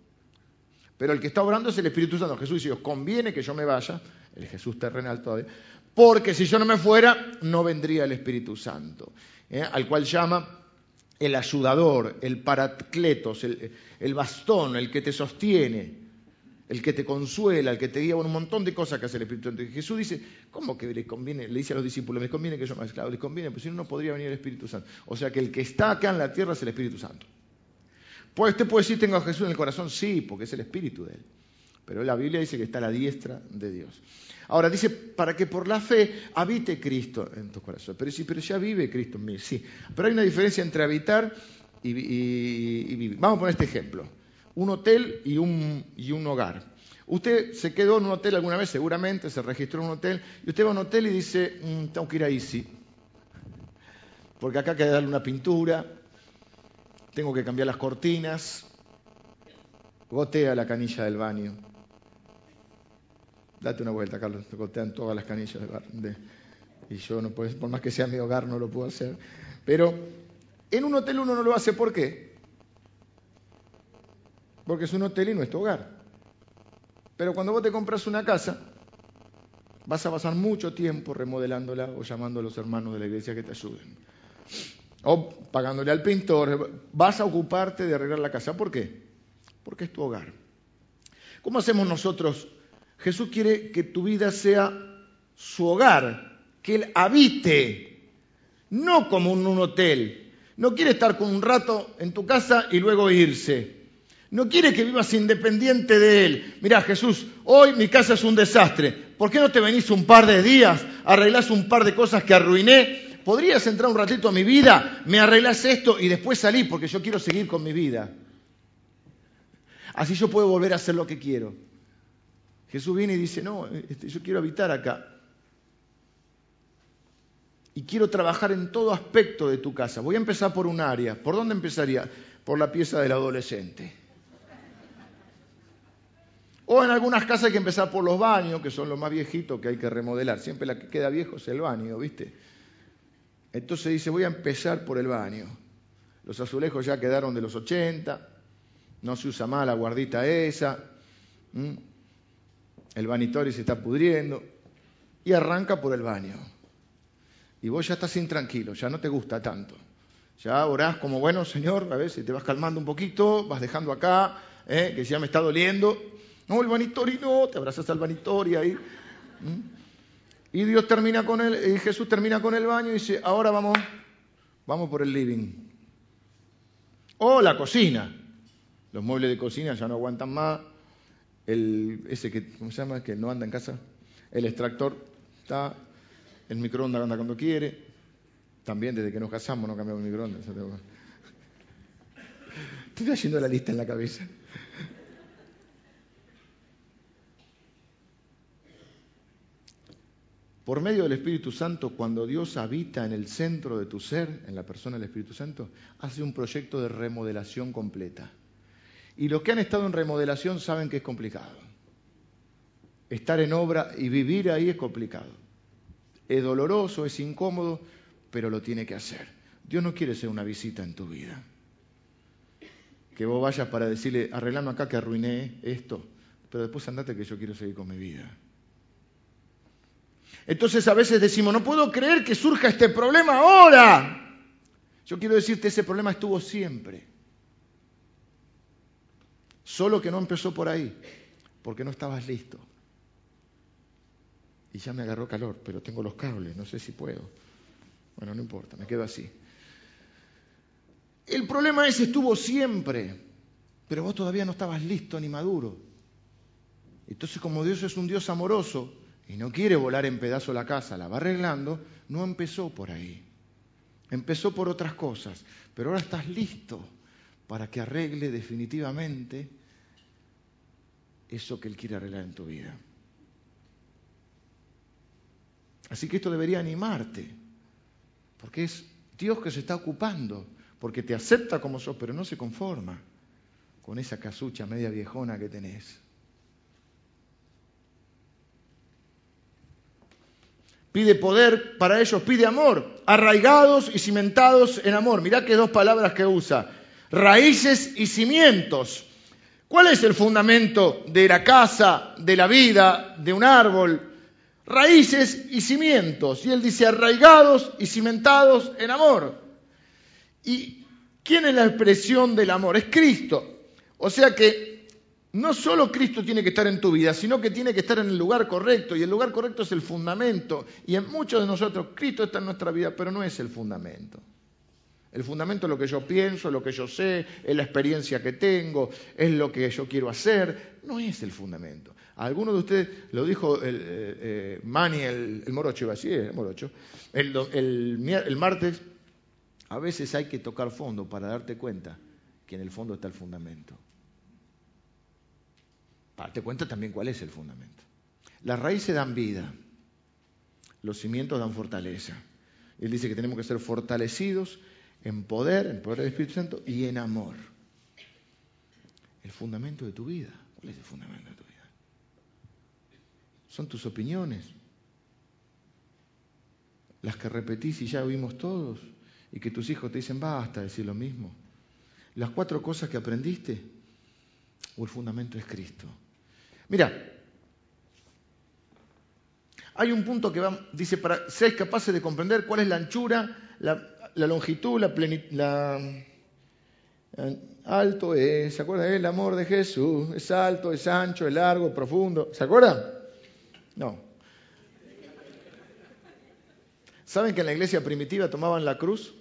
S1: Pero el que está obrando es el Espíritu Santo. Jesús dice, conviene que yo me vaya, el Jesús terrenal todavía, porque si yo no me fuera, no vendría el Espíritu Santo, ¿eh? al cual llama el ayudador, el paracletos, el, bastón, el que te sostiene, el que te consuela, el que te guía, un montón de cosas que hace el Espíritu Santo. Y Jesús dice, ¿cómo que le conviene? Le dice a los discípulos, me conviene que yo me esclavo, les conviene, pues si no, no podría venir el Espíritu Santo. O sea que el que está acá en la tierra es el Espíritu Santo. Pues usted puede decir, tengo a Jesús en el corazón, sí, porque es el Espíritu de él. Pero la Biblia dice que está a la diestra de Dios. Ahora dice, para que por la fe habite Cristo en tu corazón. Pero sí, pero ya vive Cristo en mí, sí. Pero hay una diferencia entre habitar y, vivir. Vamos a poner este ejemplo. Un hotel y un, y un hogar. Usted se quedó en un hotel alguna vez, seguramente, se registró en un hotel, y usted va a un hotel y dice, mm, tengo que ir ahí, sí. Porque acá hay que darle una pintura, tengo que cambiar las cortinas, gotea la canilla del baño. Date una vuelta, Carlos, te gotean todas las canillas del baño. y yo no puedo, por más que sea mi hogar, no lo puedo hacer. Pero en un hotel uno no lo hace, ¿por qué? Porque es un hotel y no es tu hogar. Pero cuando vos te compras una casa, vas a pasar mucho tiempo remodelándola o llamando a los hermanos de la iglesia que te ayuden. O pagándole al pintor. Vas a ocuparte de arreglar la casa. ¿Por qué? Porque es tu hogar. ¿Cómo hacemos nosotros Jesús quiere que tu vida sea su hogar, que Él habite, no como en un hotel. No quiere estar con un rato en tu casa y luego irse. No quiere que vivas independiente de Él. Mira, Jesús, hoy mi casa es un desastre. ¿Por qué no te venís un par de días, arreglás un par de cosas que arruiné? ¿Podrías entrar un ratito a mi vida? Me arreglás esto y después salí porque yo quiero seguir con mi vida. Así yo puedo volver a hacer lo que quiero. Jesús viene y dice, no, este, yo quiero habitar acá. Y quiero trabajar en todo aspecto de tu casa. Voy a empezar por un área. ¿Por dónde empezaría? Por la pieza del adolescente. O en algunas casas hay que empezar por los baños, que son los más viejitos que hay que remodelar. Siempre la que queda viejo es el baño, ¿viste? Entonces dice, voy a empezar por el baño. Los azulejos ya quedaron de los 80, no se usa más la guardita esa el vanitorio se está pudriendo y arranca por el baño. Y vos ya estás intranquilo, ya no te gusta tanto. Ya orás como, bueno, Señor, a ver si te vas calmando un poquito, vas dejando acá, ¿eh? que ya me está doliendo. No, el vanitorio no, te abrazas al vanitorio ahí. Y Dios termina con él, y Jesús termina con el baño y dice, ahora vamos, vamos por el living. O la cocina. Los muebles de cocina ya no aguantan más el, ese que, ¿cómo se llama? Que no anda en casa, el extractor está, el microondas anda cuando quiere, también desde que nos casamos no cambiamos el microondas. Estoy haciendo la lista en la cabeza. Por medio del Espíritu Santo, cuando Dios habita en el centro de tu ser, en la persona del Espíritu Santo, hace un proyecto de remodelación completa. Y los que han estado en remodelación saben que es complicado. Estar en obra y vivir ahí es complicado. Es doloroso, es incómodo, pero lo tiene que hacer. Dios no quiere ser una visita en tu vida. Que vos vayas para decirle, arreglame acá que arruiné esto, pero después andate que yo quiero seguir con mi vida. Entonces a veces decimos, no puedo creer que surja este problema ahora. Yo quiero decirte, ese problema estuvo siempre. Solo que no empezó por ahí, porque no estabas listo. Y ya me agarró calor, pero tengo los cables, no sé si puedo. Bueno, no importa, me quedo así. El problema ese estuvo siempre, pero vos todavía no estabas listo ni maduro. Entonces, como Dios es un Dios amoroso y no quiere volar en pedazo la casa, la va arreglando, no empezó por ahí. Empezó por otras cosas, pero ahora estás listo para que arregle definitivamente eso que Él quiere arreglar en tu vida. Así que esto debería animarte, porque es Dios que se está ocupando, porque te acepta como sos, pero no se conforma con esa casucha media viejona que tenés. Pide poder para ellos, pide amor, arraigados y cimentados en amor. Mirá qué dos palabras que usa, raíces y cimientos. ¿Cuál es el fundamento de la casa, de la vida, de un árbol? Raíces y cimientos. Y él dice arraigados y cimentados en amor. ¿Y quién es la expresión del amor? Es Cristo. O sea que no solo Cristo tiene que estar en tu vida, sino que tiene que estar en el lugar correcto. Y el lugar correcto es el fundamento. Y en muchos de nosotros, Cristo está en nuestra vida, pero no es el fundamento. El fundamento es lo que yo pienso, lo que yo sé, es la experiencia que tengo, es lo que yo quiero hacer. No es el fundamento. Alguno de ustedes, lo dijo el, eh, eh, Mani, el, morocho, iba a el morocho, el martes, a veces hay que tocar fondo para darte cuenta que en el fondo está el fundamento. Date cuenta también cuál es el fundamento. Las raíces dan vida, los cimientos dan fortaleza. Él dice que tenemos que ser fortalecidos en poder, en poder del Espíritu Santo y en amor. El fundamento de tu vida. ¿Cuál es el fundamento de tu vida? Son tus opiniones, las que repetís y ya oímos todos, y que tus hijos te dicen basta decir lo mismo. Las cuatro cosas que aprendiste, o el fundamento es Cristo. Mira, hay un punto que dice, para ser capaces de comprender cuál es la anchura, la, longitud, la plenitud, la, alto es, ¿se acuerdan? El amor de Jesús, es alto, es ancho, es largo, profundo, ¿se acuerdan? No. ¿Saben que en la iglesia primitiva tomaban la cruz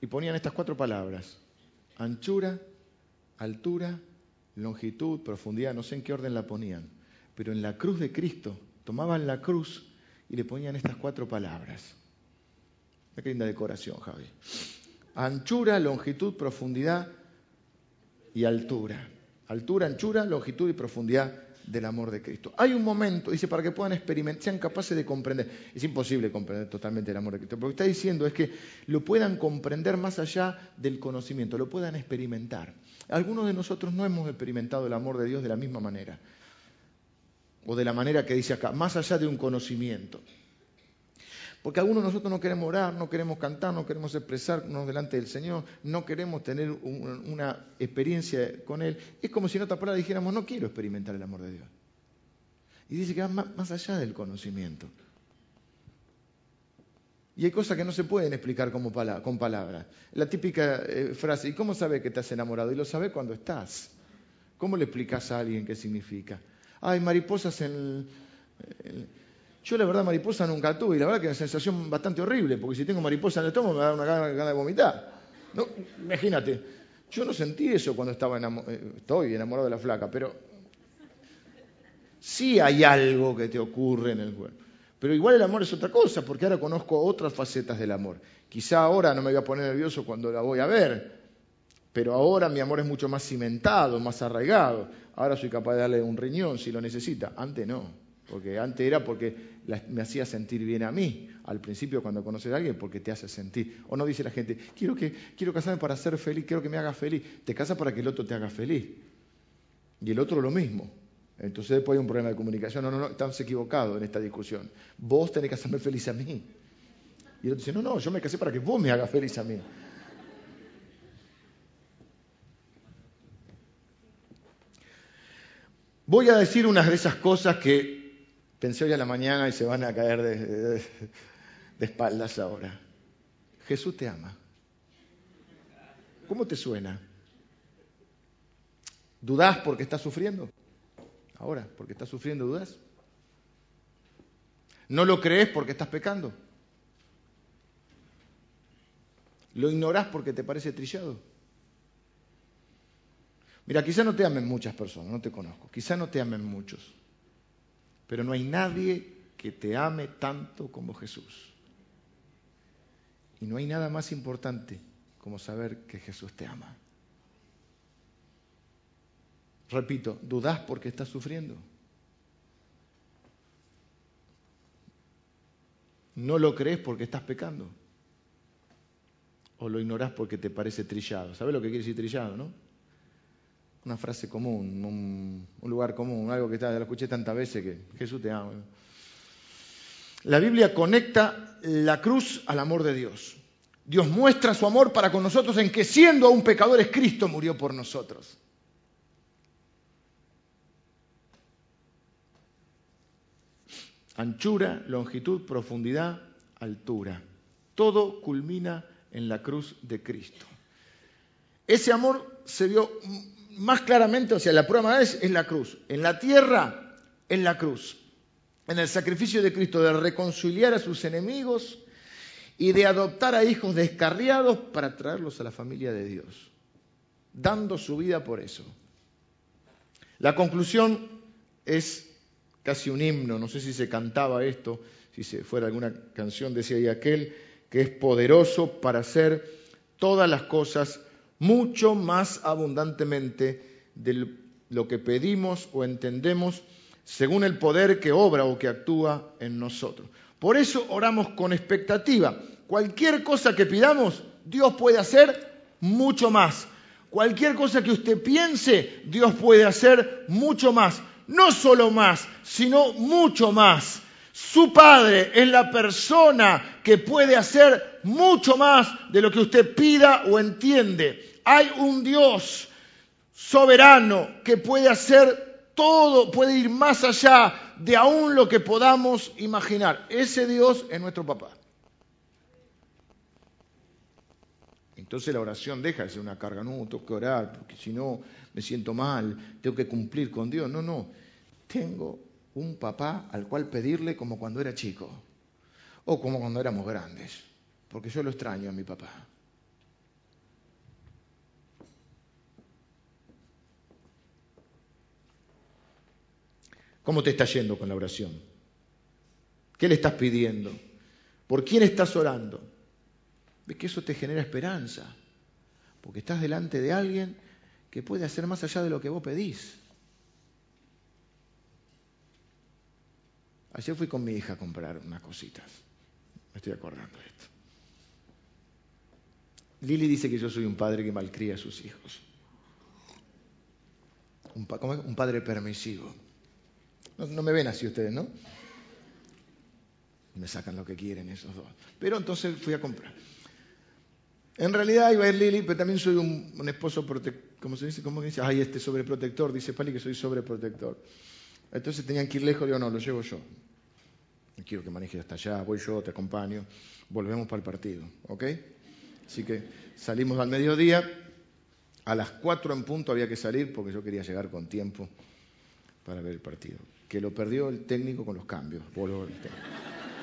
S1: y ponían estas cuatro palabras? Anchura, altura, longitud, profundidad, no sé en qué orden la ponían, pero en la cruz de Cristo tomaban la cruz y le ponían estas cuatro palabras. Qué linda decoración, Javi. Anchura, longitud, profundidad y altura. Altura, anchura, longitud y profundidad del amor de Cristo. Hay un momento, dice, para que puedan experimentar, sean capaces de comprender. Es imposible comprender totalmente el amor de Cristo. Lo que está diciendo es que lo puedan comprender más allá del conocimiento, lo puedan experimentar. Algunos de nosotros no hemos experimentado el amor de Dios de la misma manera, o de la manera que dice acá, más allá de un conocimiento. Porque algunos de nosotros no queremos orar, no queremos cantar, no queremos expresarnos delante del Señor, no queremos tener una experiencia con Él. Es como si en otra palabra dijéramos, no quiero experimentar el amor de Dios. Y dice que va más allá del conocimiento. Y hay cosas que no se pueden explicar con palabras. La típica eh, frase, ¿y cómo sabe que te has enamorado? Y lo sabe cuando estás. ¿Cómo le explicas a alguien qué significa? Ay, mariposas en Yo la verdad mariposa nunca tuve y la verdad que es una sensación bastante horrible, porque si tengo mariposa en el estómago me da una gana, de vomitar. No, imagínate, yo no sentí eso cuando estaba enamorado, eh, estoy enamorado de la flaca, pero sí hay algo que te ocurre en el cuerpo. Pero igual el amor es otra cosa, porque ahora conozco otras facetas del amor. Quizá ahora no me voy a poner nervioso cuando la voy a ver, pero ahora mi amor es mucho más cimentado, más arraigado. Ahora soy capaz de darle un riñón si lo necesita. Antes no, porque antes era porque me hacía sentir bien a mí. Al principio cuando conoces a alguien, porque te hace sentir. O no dice la gente, quiero, que, quiero casarme para ser feliz, quiero que me haga feliz. Te casas para que el otro te haga feliz. Y el otro lo mismo. Entonces después hay un problema de comunicación. No, no, no, estás equivocado en esta discusión. Vos tenés que hacerme feliz a mí. Y el otro dice, no, no, yo me casé para que vos me hagas feliz a mí. Voy a decir unas de esas cosas que Pensé hoy a la mañana y se van a caer de, espaldas ahora. Jesús te ama. ¿Cómo te suena? ¿Dudás porque estás sufriendo? Ahora, porque estás sufriendo, ¿dudas? ¿No lo crees porque estás pecando? ¿Lo ignorás porque te parece trillado? Mira, quizá no te amen muchas personas, no te conozco, quizá no te amen muchos, pero no hay nadie que te ame tanto como Jesús. Y no hay nada más importante como saber que Jesús te ama. Repito, ¿dudás porque estás sufriendo? ¿No lo crees porque estás pecando? ¿O lo ignorás porque te parece trillado? ¿Sabes lo que quiere decir trillado, no? Una frase común, un, lugar común, algo que lo escuché tantas veces que Jesús te ama. La Biblia conecta la cruz al amor de Dios. Dios muestra su amor para con nosotros en que siendo aún pecadores, Cristo murió por nosotros. Anchura, longitud, profundidad, altura. Todo culmina en la cruz de Cristo. Ese amor se vio más claramente, o sea, la prueba es, es la cruz. En la tierra, en la cruz. En el sacrificio de Cristo de reconciliar a sus enemigos y de adoptar a hijos descarriados para traerlos a la familia de Dios, dando su vida por eso. La conclusión es casi un himno, no sé si se cantaba esto, si se fuera alguna canción, decía y aquel que es poderoso para hacer todas las cosas mucho más abundantemente de lo que pedimos o entendemos según el poder que obra o que actúa en nosotros. Por eso oramos con expectativa. Cualquier cosa que pidamos, Dios puede hacer mucho más. Cualquier cosa que usted piense, Dios puede hacer mucho más no solo más, sino mucho más. Su Padre es la persona que puede hacer mucho más de lo que usted pida o entiende. Hay un Dios soberano que puede hacer todo, puede ir más allá de aún lo que podamos imaginar. Ese Dios es nuestro papá. Entonces la oración deja de ser una carga, no, tengo que orar, porque si no me siento mal, tengo que cumplir con Dios. No, no, tengo un papá al cual pedirle como cuando era chico o como cuando éramos grandes, porque yo lo extraño a mi papá. ¿Cómo te está yendo con la oración? ¿Qué le estás pidiendo? ¿Por quién estás orando? Ves que eso te genera esperanza, porque estás delante de alguien que puede hacer más allá de lo que vos pedís. Ayer fui con mi hija a comprar unas cositas. Me estoy acordando de esto. Lili dice que yo soy un padre que malcría a sus hijos. Un, un padre permisivo. No, no, me ven así ustedes, ¿no? Me sacan lo que quieren esos dos. Pero entonces fui a comprar. En realidad iba a ir Lili, pero también soy un, esposo protector. ¿Cómo se dice? ¿Cómo dice? Ay, este sobreprotector. Dice Pali que soy sobreprotector. Entonces tenían que ir lejos, digo, no, lo llevo yo. No quiero que manejes hasta allá, voy yo, te acompaño, volvemos para el partido, ¿ok? Así que salimos al mediodía, a las cuatro en punto había que salir porque yo quería llegar con tiempo para ver el partido. Que lo perdió el técnico con los cambios.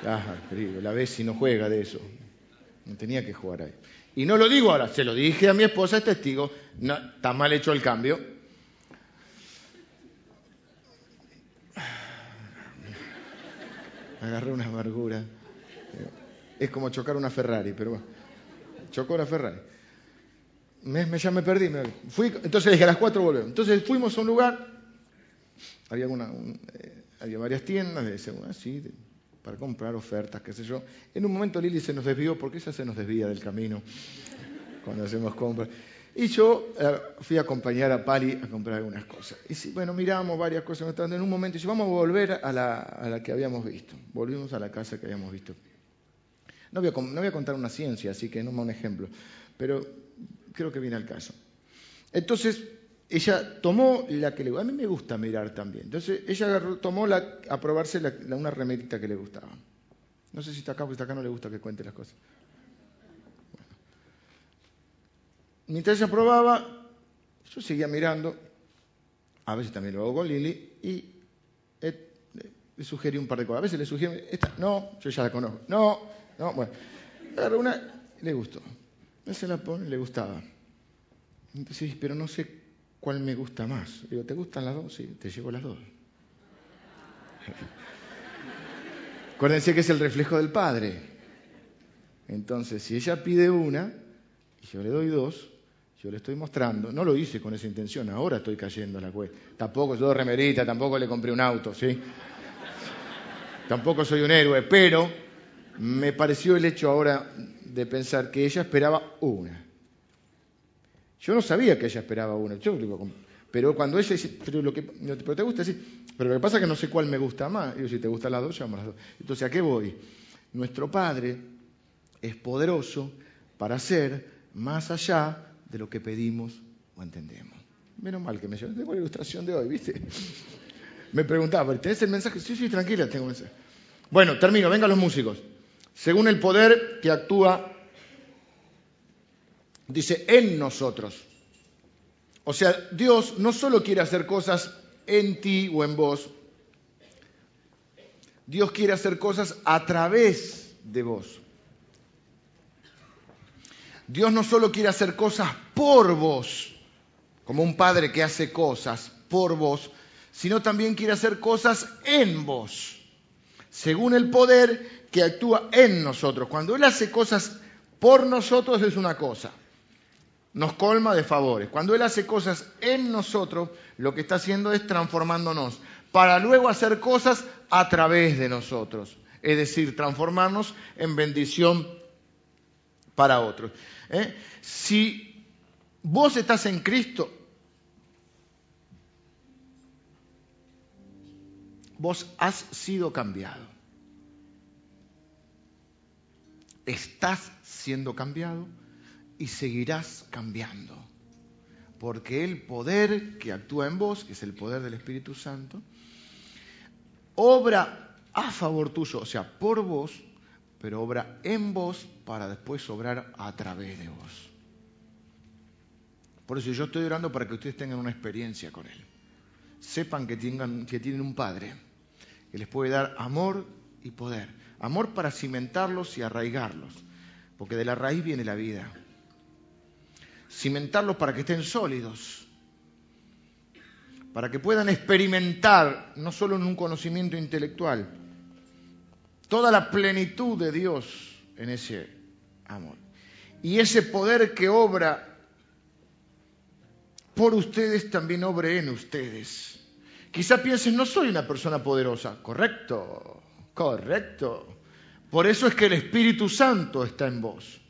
S1: Ah, la vez si no juega de eso. No tenía que jugar ahí. Y no lo digo ahora, se lo dije a mi esposa, es testigo, está mal hecho el cambio. Agarré una amargura. Es como chocar una Ferrari, pero bueno. Chocó la Ferrari. Me, ya me perdí. fui, entonces dije, a las cuatro volvemos. Entonces fuimos a un lugar, había, una, eh, había varias tiendas de, así, para comprar ofertas, qué sé yo. En un momento Lili se nos desvió, porque ella se nos desvía del camino cuando hacemos compras. Y yo eh, fui a acompañar a Pali a comprar algunas cosas. Y bueno, miramos varias cosas. En un momento, y vamos a volver a la, a la, que habíamos visto. Volvimos a la casa que habíamos visto. No voy, a, no voy a contar una ciencia, así que no un ejemplo, pero creo que viene al caso. Entonces, ella tomó la que le A mí me gusta mirar también. Entonces ella tomó la, a probarse una remerita que le gustaba. No sé si está acá, porque está acá no le gusta que cuente las cosas. Mientras ella probaba, yo seguía mirando. A veces también lo hago con Lili. Y le sugerí un par de cosas. A veces le sugiero, esta, no, yo ya la conozco. No, no, bueno. Agarró una, le gustó. Se la pone, le gustaba. Entonces, pero no sé cuál me gusta más. Digo, ¿te gustan las dos? Sí, te llevo las dos. Acuérdense que es el reflejo del Padre. Entonces, si ella pide una y yo le doy dos, yo le estoy mostrando. No lo hice con esa intención, ahora estoy cayendo a la cuesta. Tampoco yo remerita, tampoco le compré un auto, ¿sí? Tampoco soy un héroe, pero me pareció el hecho ahora de pensar que ella esperaba una. Yo no sabía que ella esperaba una. Yo pero cuando ella dice, pero, te gusta, sí, pero lo que pasa es que no sé cuál me gusta más. Digo, si te gustan las dos, llevamos las dos. Entonces, ¿a qué voy? Nuestro Padre es poderoso para hacer más allá de lo que pedimos o entendemos. Menos mal que me llevo. Tengo la ilustración de hoy, ¿viste? Me preguntaba, ¿tenés el mensaje? Sí, sí, tranquila, tengo el mensaje. Bueno, termino, vengan los músicos. Según el poder que actúa dice, en nosotros. O sea, Dios no solo quiere hacer cosas en ti o en vos, Dios quiere hacer cosas a través de vos. Dios no solo quiere hacer cosas por vos, como un padre que hace cosas por vos, sino también quiere hacer cosas en vos, según el poder que actúa en nosotros. Cuando Él hace cosas por nosotros es una cosa nos colma de favores. Cuando Él hace cosas en nosotros, lo que está haciendo es transformándonos para luego hacer cosas a través de nosotros. Es decir, transformarnos en bendición para otros. ¿Eh? Si vos estás en Cristo, vos has sido cambiado. Estás siendo cambiado y seguirás cambiando. Porque el poder que actúa en vos, que es el poder del Espíritu Santo, obra a favor tuyo, o sea, por vos, pero obra en vos para después obrar a través de vos. Por eso yo estoy orando para que ustedes tengan una experiencia con Él. Sepan que, tengan, que tienen un Padre que les puede dar amor y poder. Amor para cimentarlos y arraigarlos, porque de la raíz viene la vida cimentarlos para que estén sólidos, para que puedan experimentar, no solo en un conocimiento intelectual, toda la plenitud de Dios en ese amor. Y ese poder que obra por ustedes también obre en ustedes. Quizá piensen, no soy una persona poderosa. Correcto, correcto. Por eso es que el Espíritu Santo está en vos.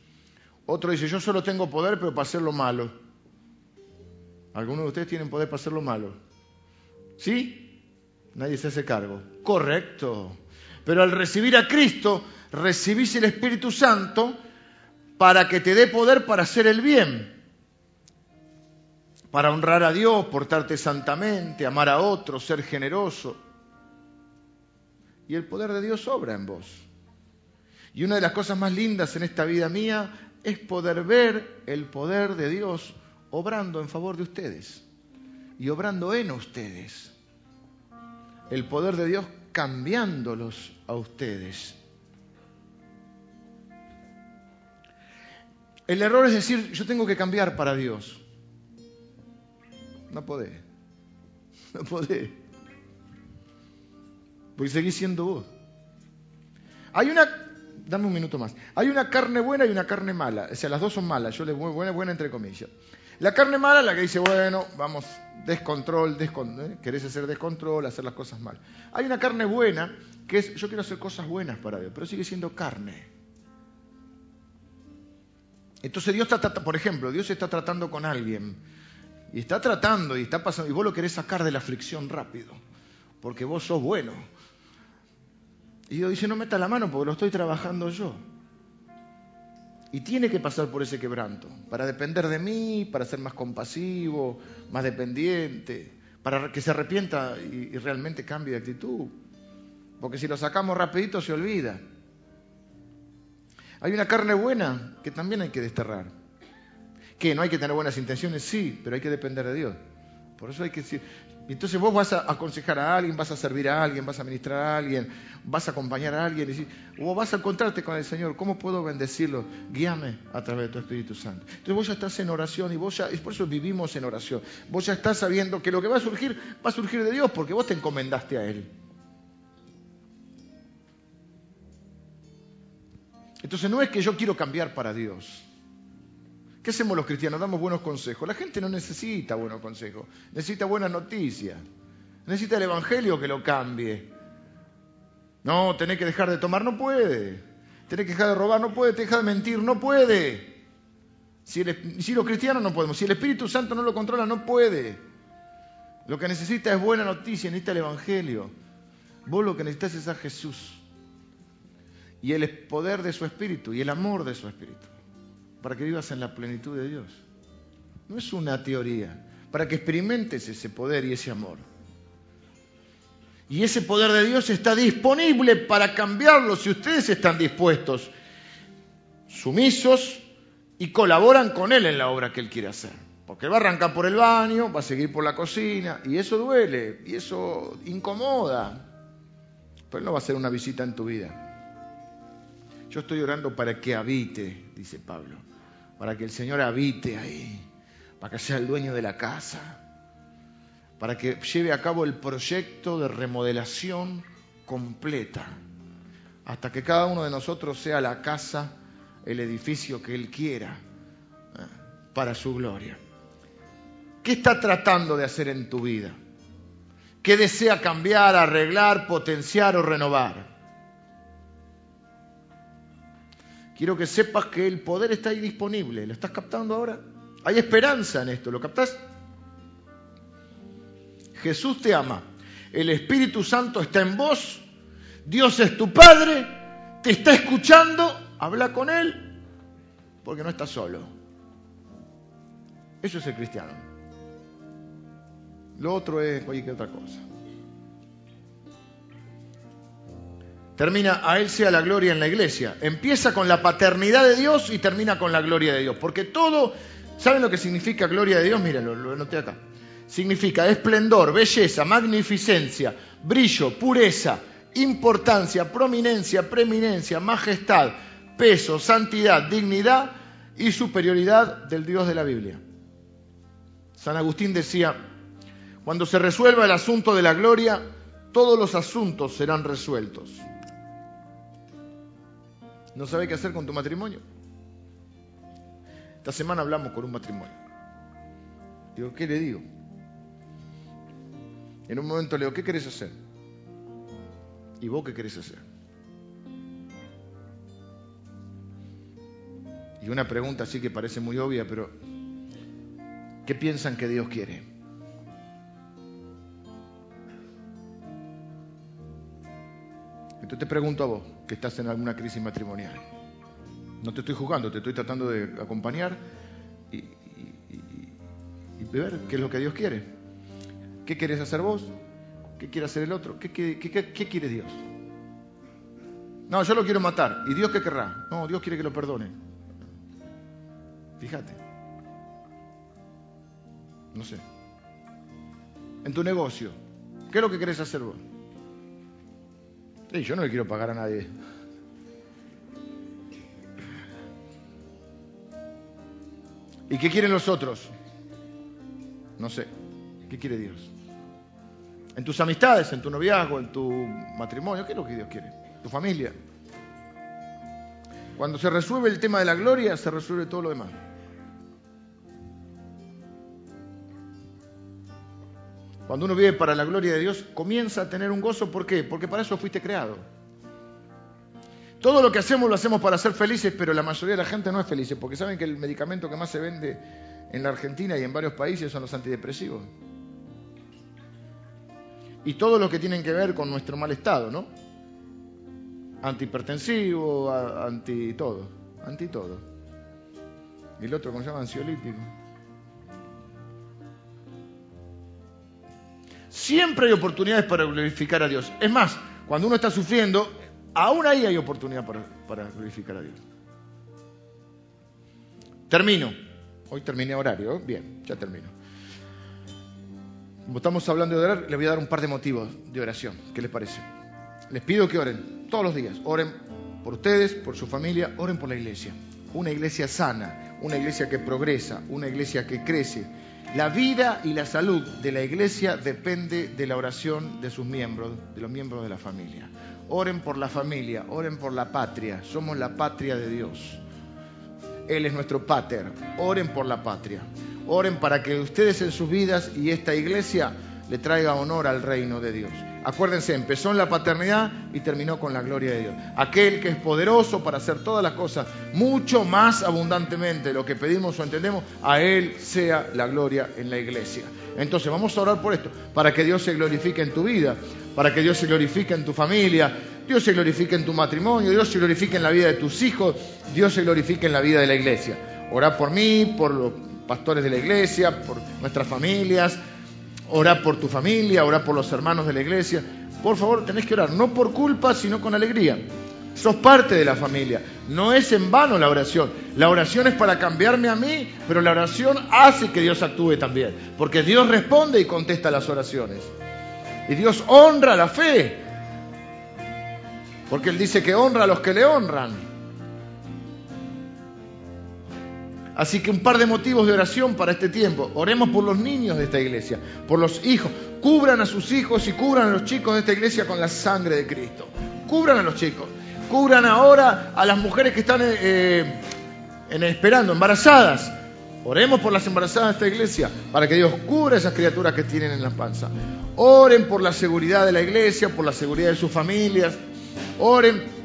S1: Otro dice, yo solo tengo poder, pero para hacer lo malo. ¿Algunos de ustedes tienen poder para hacer lo malo? ¿Sí? Nadie se hace cargo. Correcto. Pero al recibir a Cristo, recibís el Espíritu Santo para que te dé poder para hacer el bien. Para honrar a Dios, portarte santamente, amar a otros, ser generoso. Y el poder de Dios obra en vos. Y una de las cosas más lindas en esta vida mía es poder ver el poder de Dios obrando en favor de ustedes y obrando en ustedes. El poder de Dios cambiándolos a ustedes. El error es decir, yo tengo que cambiar para Dios. No podés. No podés. Porque seguís siendo vos. Hay una dame un minuto más. Hay una carne buena y una carne mala. O sea, las dos son malas. Yo le voy buena, buena entre comillas. La carne mala, la que dice, bueno, vamos, descontrol, descontrol, ¿eh? querés hacer descontrol, hacer las cosas mal. Hay una carne buena que es, yo quiero hacer cosas buenas para Dios, pero sigue siendo carne. Entonces Dios está, por ejemplo, Dios está tratando con alguien y está tratando y está pasando y vos lo querés sacar de la aflicción rápido, porque vos sos bueno y Dios dice, no meta la mano porque lo estoy trabajando yo. Y tiene que pasar por ese quebranto, para depender de mí, para ser más compasivo, más dependiente, para que se arrepienta y, realmente cambie de actitud. Porque si lo sacamos rapidito se olvida. Hay una carne buena que también hay que desterrar. Que no hay que tener buenas intenciones, sí, pero hay que depender de Dios. Por eso hay que decir, entonces vos vas a aconsejar a alguien, vas a servir a alguien, vas a ministrar a alguien, vas a acompañar a alguien, y o vas a encontrarte con el Señor, ¿cómo puedo bendecirlo? Guíame a través de tu Espíritu Santo. Entonces vos ya estás en oración y vos ya, es por eso vivimos en oración. Vos ya estás sabiendo que lo que va a surgir, va a surgir de Dios porque vos te encomendaste a Él. Entonces no es que yo quiero cambiar para Dios. ¿Qué hacemos los cristianos? Damos buenos consejos. La gente no necesita buenos consejos, necesita buenas noticias. Necesita el Evangelio que lo cambie. No, tenés que dejar de tomar, no puede. Tenés que dejar de robar, no puede. Tenés que dejar de mentir, no puede. Si, si los cristianos no podemos, si el Espíritu Santo no lo controla, no puede. Lo que necesita es buena noticia, necesita el Evangelio. Vos lo que necesitas es a Jesús. Y el poder de su Espíritu y el amor de su Espíritu para que vivas en la plenitud de Dios. No es una teoría, para que experimentes ese poder y ese amor. Y ese poder de Dios está disponible para cambiarlo si ustedes están dispuestos, sumisos y colaboran con Él en la obra que Él quiere hacer. Porque va a arrancar por el baño, va a seguir por la cocina, y eso duele, y eso incomoda. Pero Él no va a hacer una visita en tu vida. Yo estoy orando para que habite, dice Pablo para que el Señor habite ahí, para que sea el dueño de la casa, para que lleve a cabo el proyecto de remodelación completa, hasta que cada uno de nosotros sea la casa, el edificio que Él quiera, ¿eh? para su gloria. ¿Qué está tratando de hacer en tu vida? ¿Qué desea cambiar, arreglar, potenciar o renovar? Quiero que sepas que el poder está ahí disponible. ¿Lo estás captando ahora? Hay esperanza en esto. ¿Lo captás? Jesús te ama. El Espíritu Santo está en vos. Dios es tu Padre. Te está escuchando. Habla con Él. Porque no estás solo. Eso es el cristiano. Lo otro es cualquier otra cosa. Termina a Él sea la gloria en la iglesia. Empieza con la paternidad de Dios y termina con la gloria de Dios. Porque todo, ¿saben lo que significa gloria de Dios? Miren, lo, noté acá. Significa esplendor, belleza, magnificencia, brillo, pureza, importancia, prominencia, preeminencia, majestad, peso, santidad, dignidad y superioridad del Dios de la Biblia. San Agustín decía, cuando se resuelva el asunto de la gloria, todos los asuntos serán resueltos. ¿No sabe qué hacer con tu matrimonio? Esta semana hablamos con un matrimonio. Digo, ¿qué le digo? En un momento le digo, ¿qué querés hacer? ¿Y vos qué querés hacer? Y una pregunta así que parece muy obvia, pero ¿qué piensan que Dios quiere? Entonces te pregunto a vos, que estás en alguna crisis matrimonial. No te estoy juzgando, te estoy tratando de acompañar y, ver qué es lo que Dios quiere. ¿Qué quieres hacer vos? ¿Qué quiere hacer el otro? ¿Qué, qué quiere Dios? No, yo lo quiero matar. ¿Y Dios qué querrá? No, Dios quiere que lo perdone. Fíjate. No sé. En tu negocio, ¿qué es lo que querés hacer vos? Yo no le quiero pagar a nadie. ¿Y qué quieren los otros? No sé. ¿Qué quiere Dios? En tus amistades, en tu noviazgo, en tu matrimonio, ¿qué es lo que Dios quiere? Tu familia. Cuando se resuelve el tema de la gloria, se resuelve todo lo demás. Cuando uno vive para la gloria de Dios, comienza a tener un gozo. ¿Por qué? Porque para eso fuiste creado. Todo lo que hacemos lo hacemos para ser felices, pero la mayoría de la gente no es feliz, porque saben que el medicamento que más se vende en la Argentina y en varios países son los antidepresivos. Y todo lo que tienen que ver con nuestro mal estado, ¿no? Antihipertensivo, anti todo, anti todo. ¿Y el otro cómo se llama? Ansiolítico. Siempre hay oportunidades para glorificar a Dios. Es más, cuando uno está sufriendo, aún ahí hay oportunidad para, glorificar a Dios. Termino. Hoy terminé horario. Bien, ya termino. Como estamos hablando de orar, les voy a dar un par de motivos de oración. ¿Qué les parece? Les pido que oren todos los días. Oren por ustedes, por su familia, oren por la iglesia. Una iglesia sana, una iglesia que progresa, una iglesia que crece. La vida y la salud de la iglesia depende de la oración de sus miembros, de los miembros de la familia. Oren por la familia, oren por la patria. Somos la patria de Dios. Él es nuestro pater. Oren por la patria. Oren para que ustedes en sus vidas y esta iglesia le traiga honor al reino de Dios. Acuérdense, empezó en la paternidad y terminó con la gloria de Dios. Aquel que es poderoso para hacer todas las cosas mucho más abundantemente lo que pedimos o entendemos, a Él sea la gloria en la iglesia. Entonces vamos a orar por esto, para que Dios se glorifique en tu vida, para que Dios se glorifique en tu familia, Dios se glorifique en tu matrimonio, Dios se glorifique en la vida de tus hijos, Dios se glorifique en la vida de la iglesia. Orá por mí, por los pastores de la iglesia, por nuestras familias, Orá por tu familia, orá por los hermanos de la iglesia. Por favor, tenés que orar, no por culpa, sino con alegría. Sos parte de la familia. No es en vano la oración. La oración es para cambiarme a mí, pero la oración hace que Dios actúe también. Porque Dios responde y contesta las oraciones. Y Dios honra la fe. Porque Él dice que honra a los que le honran. Así que un par de motivos de oración para este tiempo. Oremos por los niños de esta iglesia, por los hijos. Cubran a sus hijos y cubran a los chicos de esta iglesia con la sangre de Cristo. Cubran a los chicos. Cubran ahora a las mujeres que están eh, esperando, embarazadas. Oremos por las embarazadas de esta iglesia para que Dios cubra esas criaturas que tienen en la panza. Oren por la seguridad de la iglesia, por la seguridad de sus familias. Oren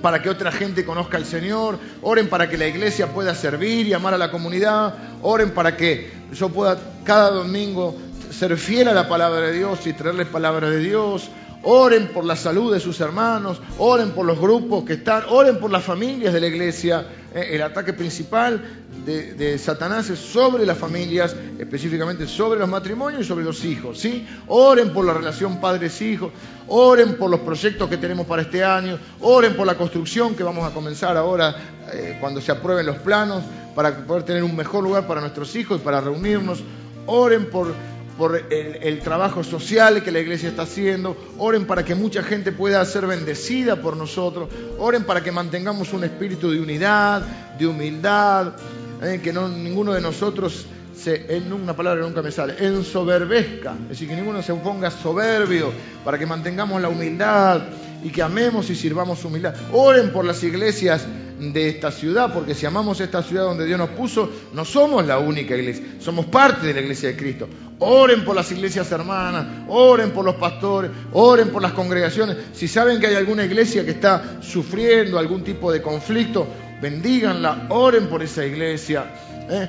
S1: para que otra gente conozca al Señor, oren para que la iglesia pueda servir y amar a la comunidad, oren para que yo pueda cada domingo ser fiel a la palabra de Dios y traerles palabra de Dios, oren por la salud de sus hermanos, oren por los grupos que están, oren por las familias de la iglesia. Eh, el ataque principal de, Satanás es sobre las familias, específicamente sobre los matrimonios y sobre los hijos. ¿sí? Oren por la relación padres-hijos, oren por los proyectos que tenemos para este año, oren por la construcción que vamos a comenzar ahora eh, cuando se aprueben los planos para poder tener un mejor lugar para nuestros hijos y para reunirnos. Oren por por el, trabajo social que la iglesia está haciendo, oren para que mucha gente pueda ser bendecida por nosotros, oren para que mantengamos un espíritu de unidad, de humildad, eh, que no, ninguno de nosotros se, en una palabra nunca me sale, ensoberbezca, es decir, que ninguno se ponga soberbio, para que mantengamos la humildad y que amemos y sirvamos humildad. Oren por las iglesias de esta ciudad, porque si amamos esta ciudad donde Dios nos puso, no somos la única iglesia, somos parte de la iglesia de Cristo. Oren por las iglesias hermanas, oren por los pastores, oren por las congregaciones. Si saben que hay alguna iglesia que está sufriendo algún tipo de conflicto, bendíganla, oren por esa iglesia. ¿eh?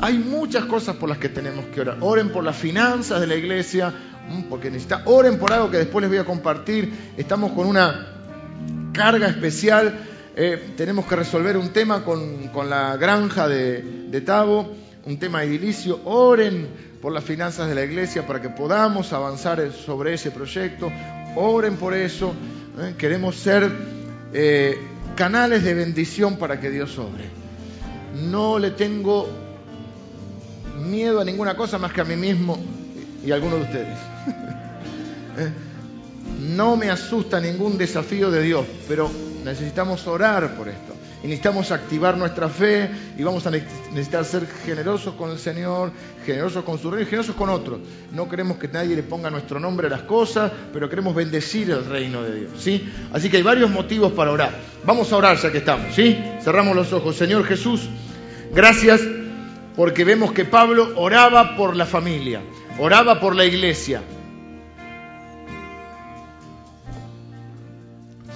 S1: Hay muchas cosas por las que tenemos que orar. Oren por las finanzas de la iglesia, porque necesita, oren por algo que después les voy a compartir. Estamos con una carga especial eh, tenemos que resolver un tema con, la granja de, de, Tabo, un tema edilicio. Oren por las finanzas de la iglesia para que podamos avanzar sobre ese proyecto. Oren por eso. ¿eh? Queremos ser eh, canales de bendición para que Dios obre. No le tengo miedo a ninguna cosa más que a mí mismo y a algunos de ustedes. No me asusta ningún desafío de Dios, pero necesitamos orar por esto. Y necesitamos activar nuestra fe y vamos a necesitar ser generosos con el Señor, generosos con su reino y generosos con otros. No queremos que nadie le ponga nuestro nombre a las cosas, pero queremos bendecir el reino de Dios. ¿sí? Así que hay varios motivos para orar. Vamos a orar ya que estamos. ¿sí? Cerramos los ojos. Señor Jesús, gracias porque vemos que Pablo oraba por la familia, oraba por la iglesia,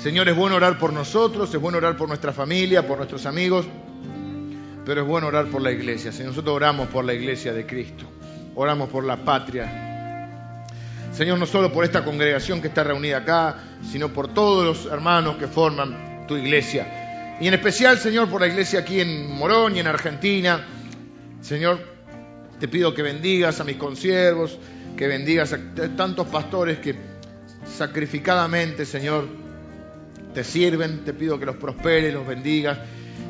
S1: Señor, es bueno orar por nosotros, es bueno orar por nuestra familia, por nuestros amigos, pero es bueno orar por la iglesia. Si nosotros oramos por la iglesia de Cristo, oramos por la patria. Señor, no solo por esta congregación que está reunida acá, sino por todos los hermanos que forman tu iglesia. Y en especial, Señor, por la iglesia aquí en Morón y en Argentina. Señor, te pido que bendigas a mis consiervos, que bendigas a tantos pastores que sacrificadamente, Señor, te sirven. Te pido que los prosperes, los bendigas.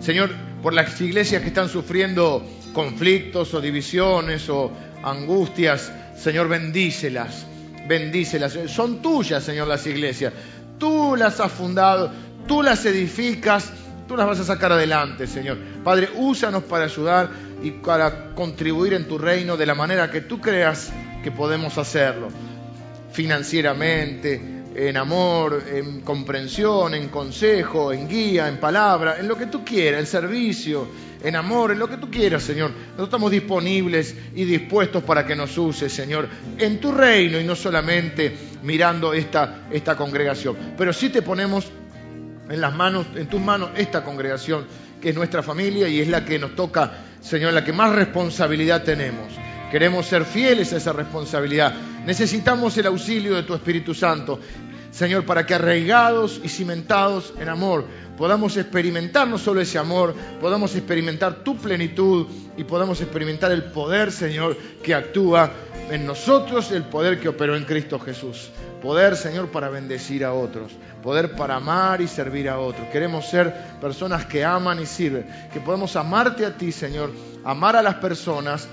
S1: Señor, por las iglesias que están sufriendo conflictos o divisiones o angustias, Señor, bendícelas, bendícelas. Son tuyas, Señor, las iglesias. Tú las has fundado, tú las edificas, tú las vas a sacar adelante, Señor. Padre, úsanos para ayudar y para contribuir en tu reino de la manera que tú creas que podemos hacerlo. Financieramente, en amor, en comprensión, en consejo, en guía, en palabra, en lo que tú quieras, en servicio, en amor, en lo que tú quieras, Señor. Nosotros estamos disponibles y dispuestos para que nos uses, Señor, en tu reino y no solamente mirando esta, esta congregación. Pero sí te ponemos en las manos, en tus manos, esta congregación, que es nuestra familia y es la que nos toca, Señor, la que más responsabilidad tenemos. Queremos ser fieles a esa responsabilidad. Necesitamos el auxilio de tu Espíritu Santo, Señor, para que arraigados y cimentados en amor podamos experimentar no solo ese amor, podamos experimentar tu plenitud y podamos experimentar el poder, Señor, que actúa en nosotros, el poder que operó en Cristo Jesús. Poder, Señor, para bendecir a otros, poder para amar y servir a otros. Queremos ser personas que aman y sirven, que podamos amarte a ti, Señor, amar a las personas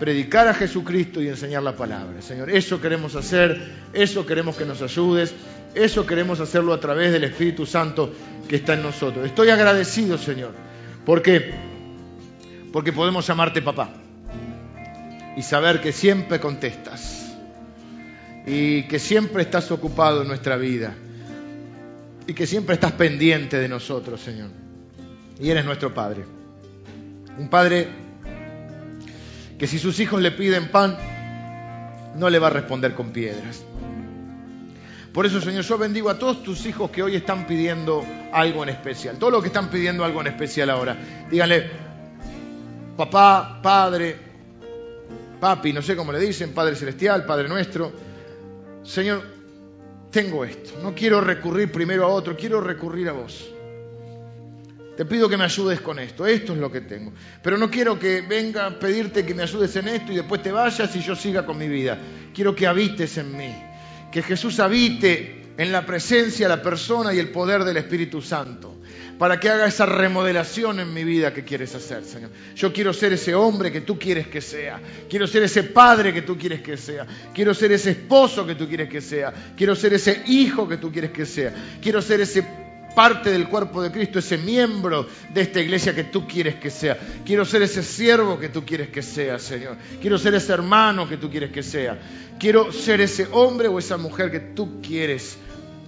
S1: predicar a Jesucristo y enseñar la palabra. Señor, eso queremos hacer, eso queremos que nos ayudes, eso queremos hacerlo a través del Espíritu Santo que está en nosotros. Estoy agradecido, Señor, porque porque podemos llamarte papá y saber que siempre contestas y que siempre estás ocupado en nuestra vida y que siempre estás pendiente de nosotros, Señor. Y eres nuestro Padre. Un Padre que si sus hijos le piden pan, no le va a responder con piedras. Por eso, Señor, yo bendigo a todos tus hijos que hoy están pidiendo algo en especial. Todos los que están pidiendo algo en especial ahora. Díganle, papá, padre, papi, no sé cómo le dicen, Padre Celestial, Padre nuestro. Señor, tengo esto. No quiero recurrir primero a otro, quiero recurrir a vos. Te pido que me ayudes con esto, esto es lo que tengo. Pero no quiero que venga a pedirte que me ayudes en esto y después te vayas y yo siga con mi vida. Quiero que habites en mí, que Jesús habite en la presencia, la persona y el poder del Espíritu Santo, para que haga esa remodelación en mi vida que quieres hacer, Señor. Yo quiero ser ese hombre que tú quieres que sea, quiero ser ese padre que tú quieres que sea, quiero ser ese esposo que tú quieres que sea, quiero ser ese hijo que tú quieres que sea, quiero ser ese parte del cuerpo de Cristo, ese miembro de esta iglesia que tú quieres que sea. Quiero ser ese siervo que tú quieres que sea, Señor. Quiero ser ese hermano que tú quieres que sea. Quiero ser ese hombre o esa mujer que tú quieres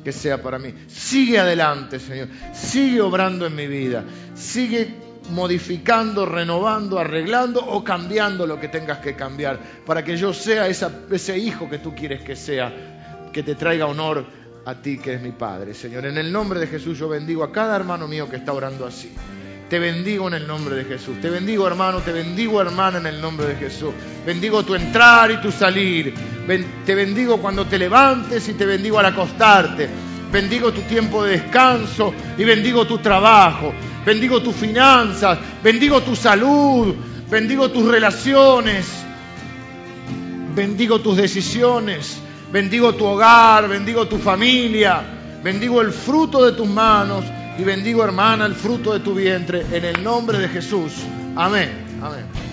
S1: que sea para mí. Sigue adelante, Señor. Sigue obrando en mi vida. Sigue modificando, renovando, arreglando o cambiando lo que tengas que cambiar para que yo sea ese hijo que tú quieres que sea, que te traiga honor a ti que eres mi Padre, Señor. En el nombre de Jesús yo bendigo a cada hermano mío que está orando así. Te bendigo en el nombre de Jesús. Te bendigo hermano, te bendigo hermana en el nombre de Jesús. Bendigo tu entrar y tu salir. te bendigo cuando te levantes y te bendigo al acostarte. Bendigo tu tiempo de descanso y bendigo tu trabajo. Bendigo tus finanzas. Bendigo tu salud. Bendigo tus relaciones. Bendigo tus decisiones bendigo tu hogar, bendigo tu familia, bendigo el fruto de tus manos y bendigo hermana el fruto de tu vientre en el nombre de Jesús. Amén. Amén.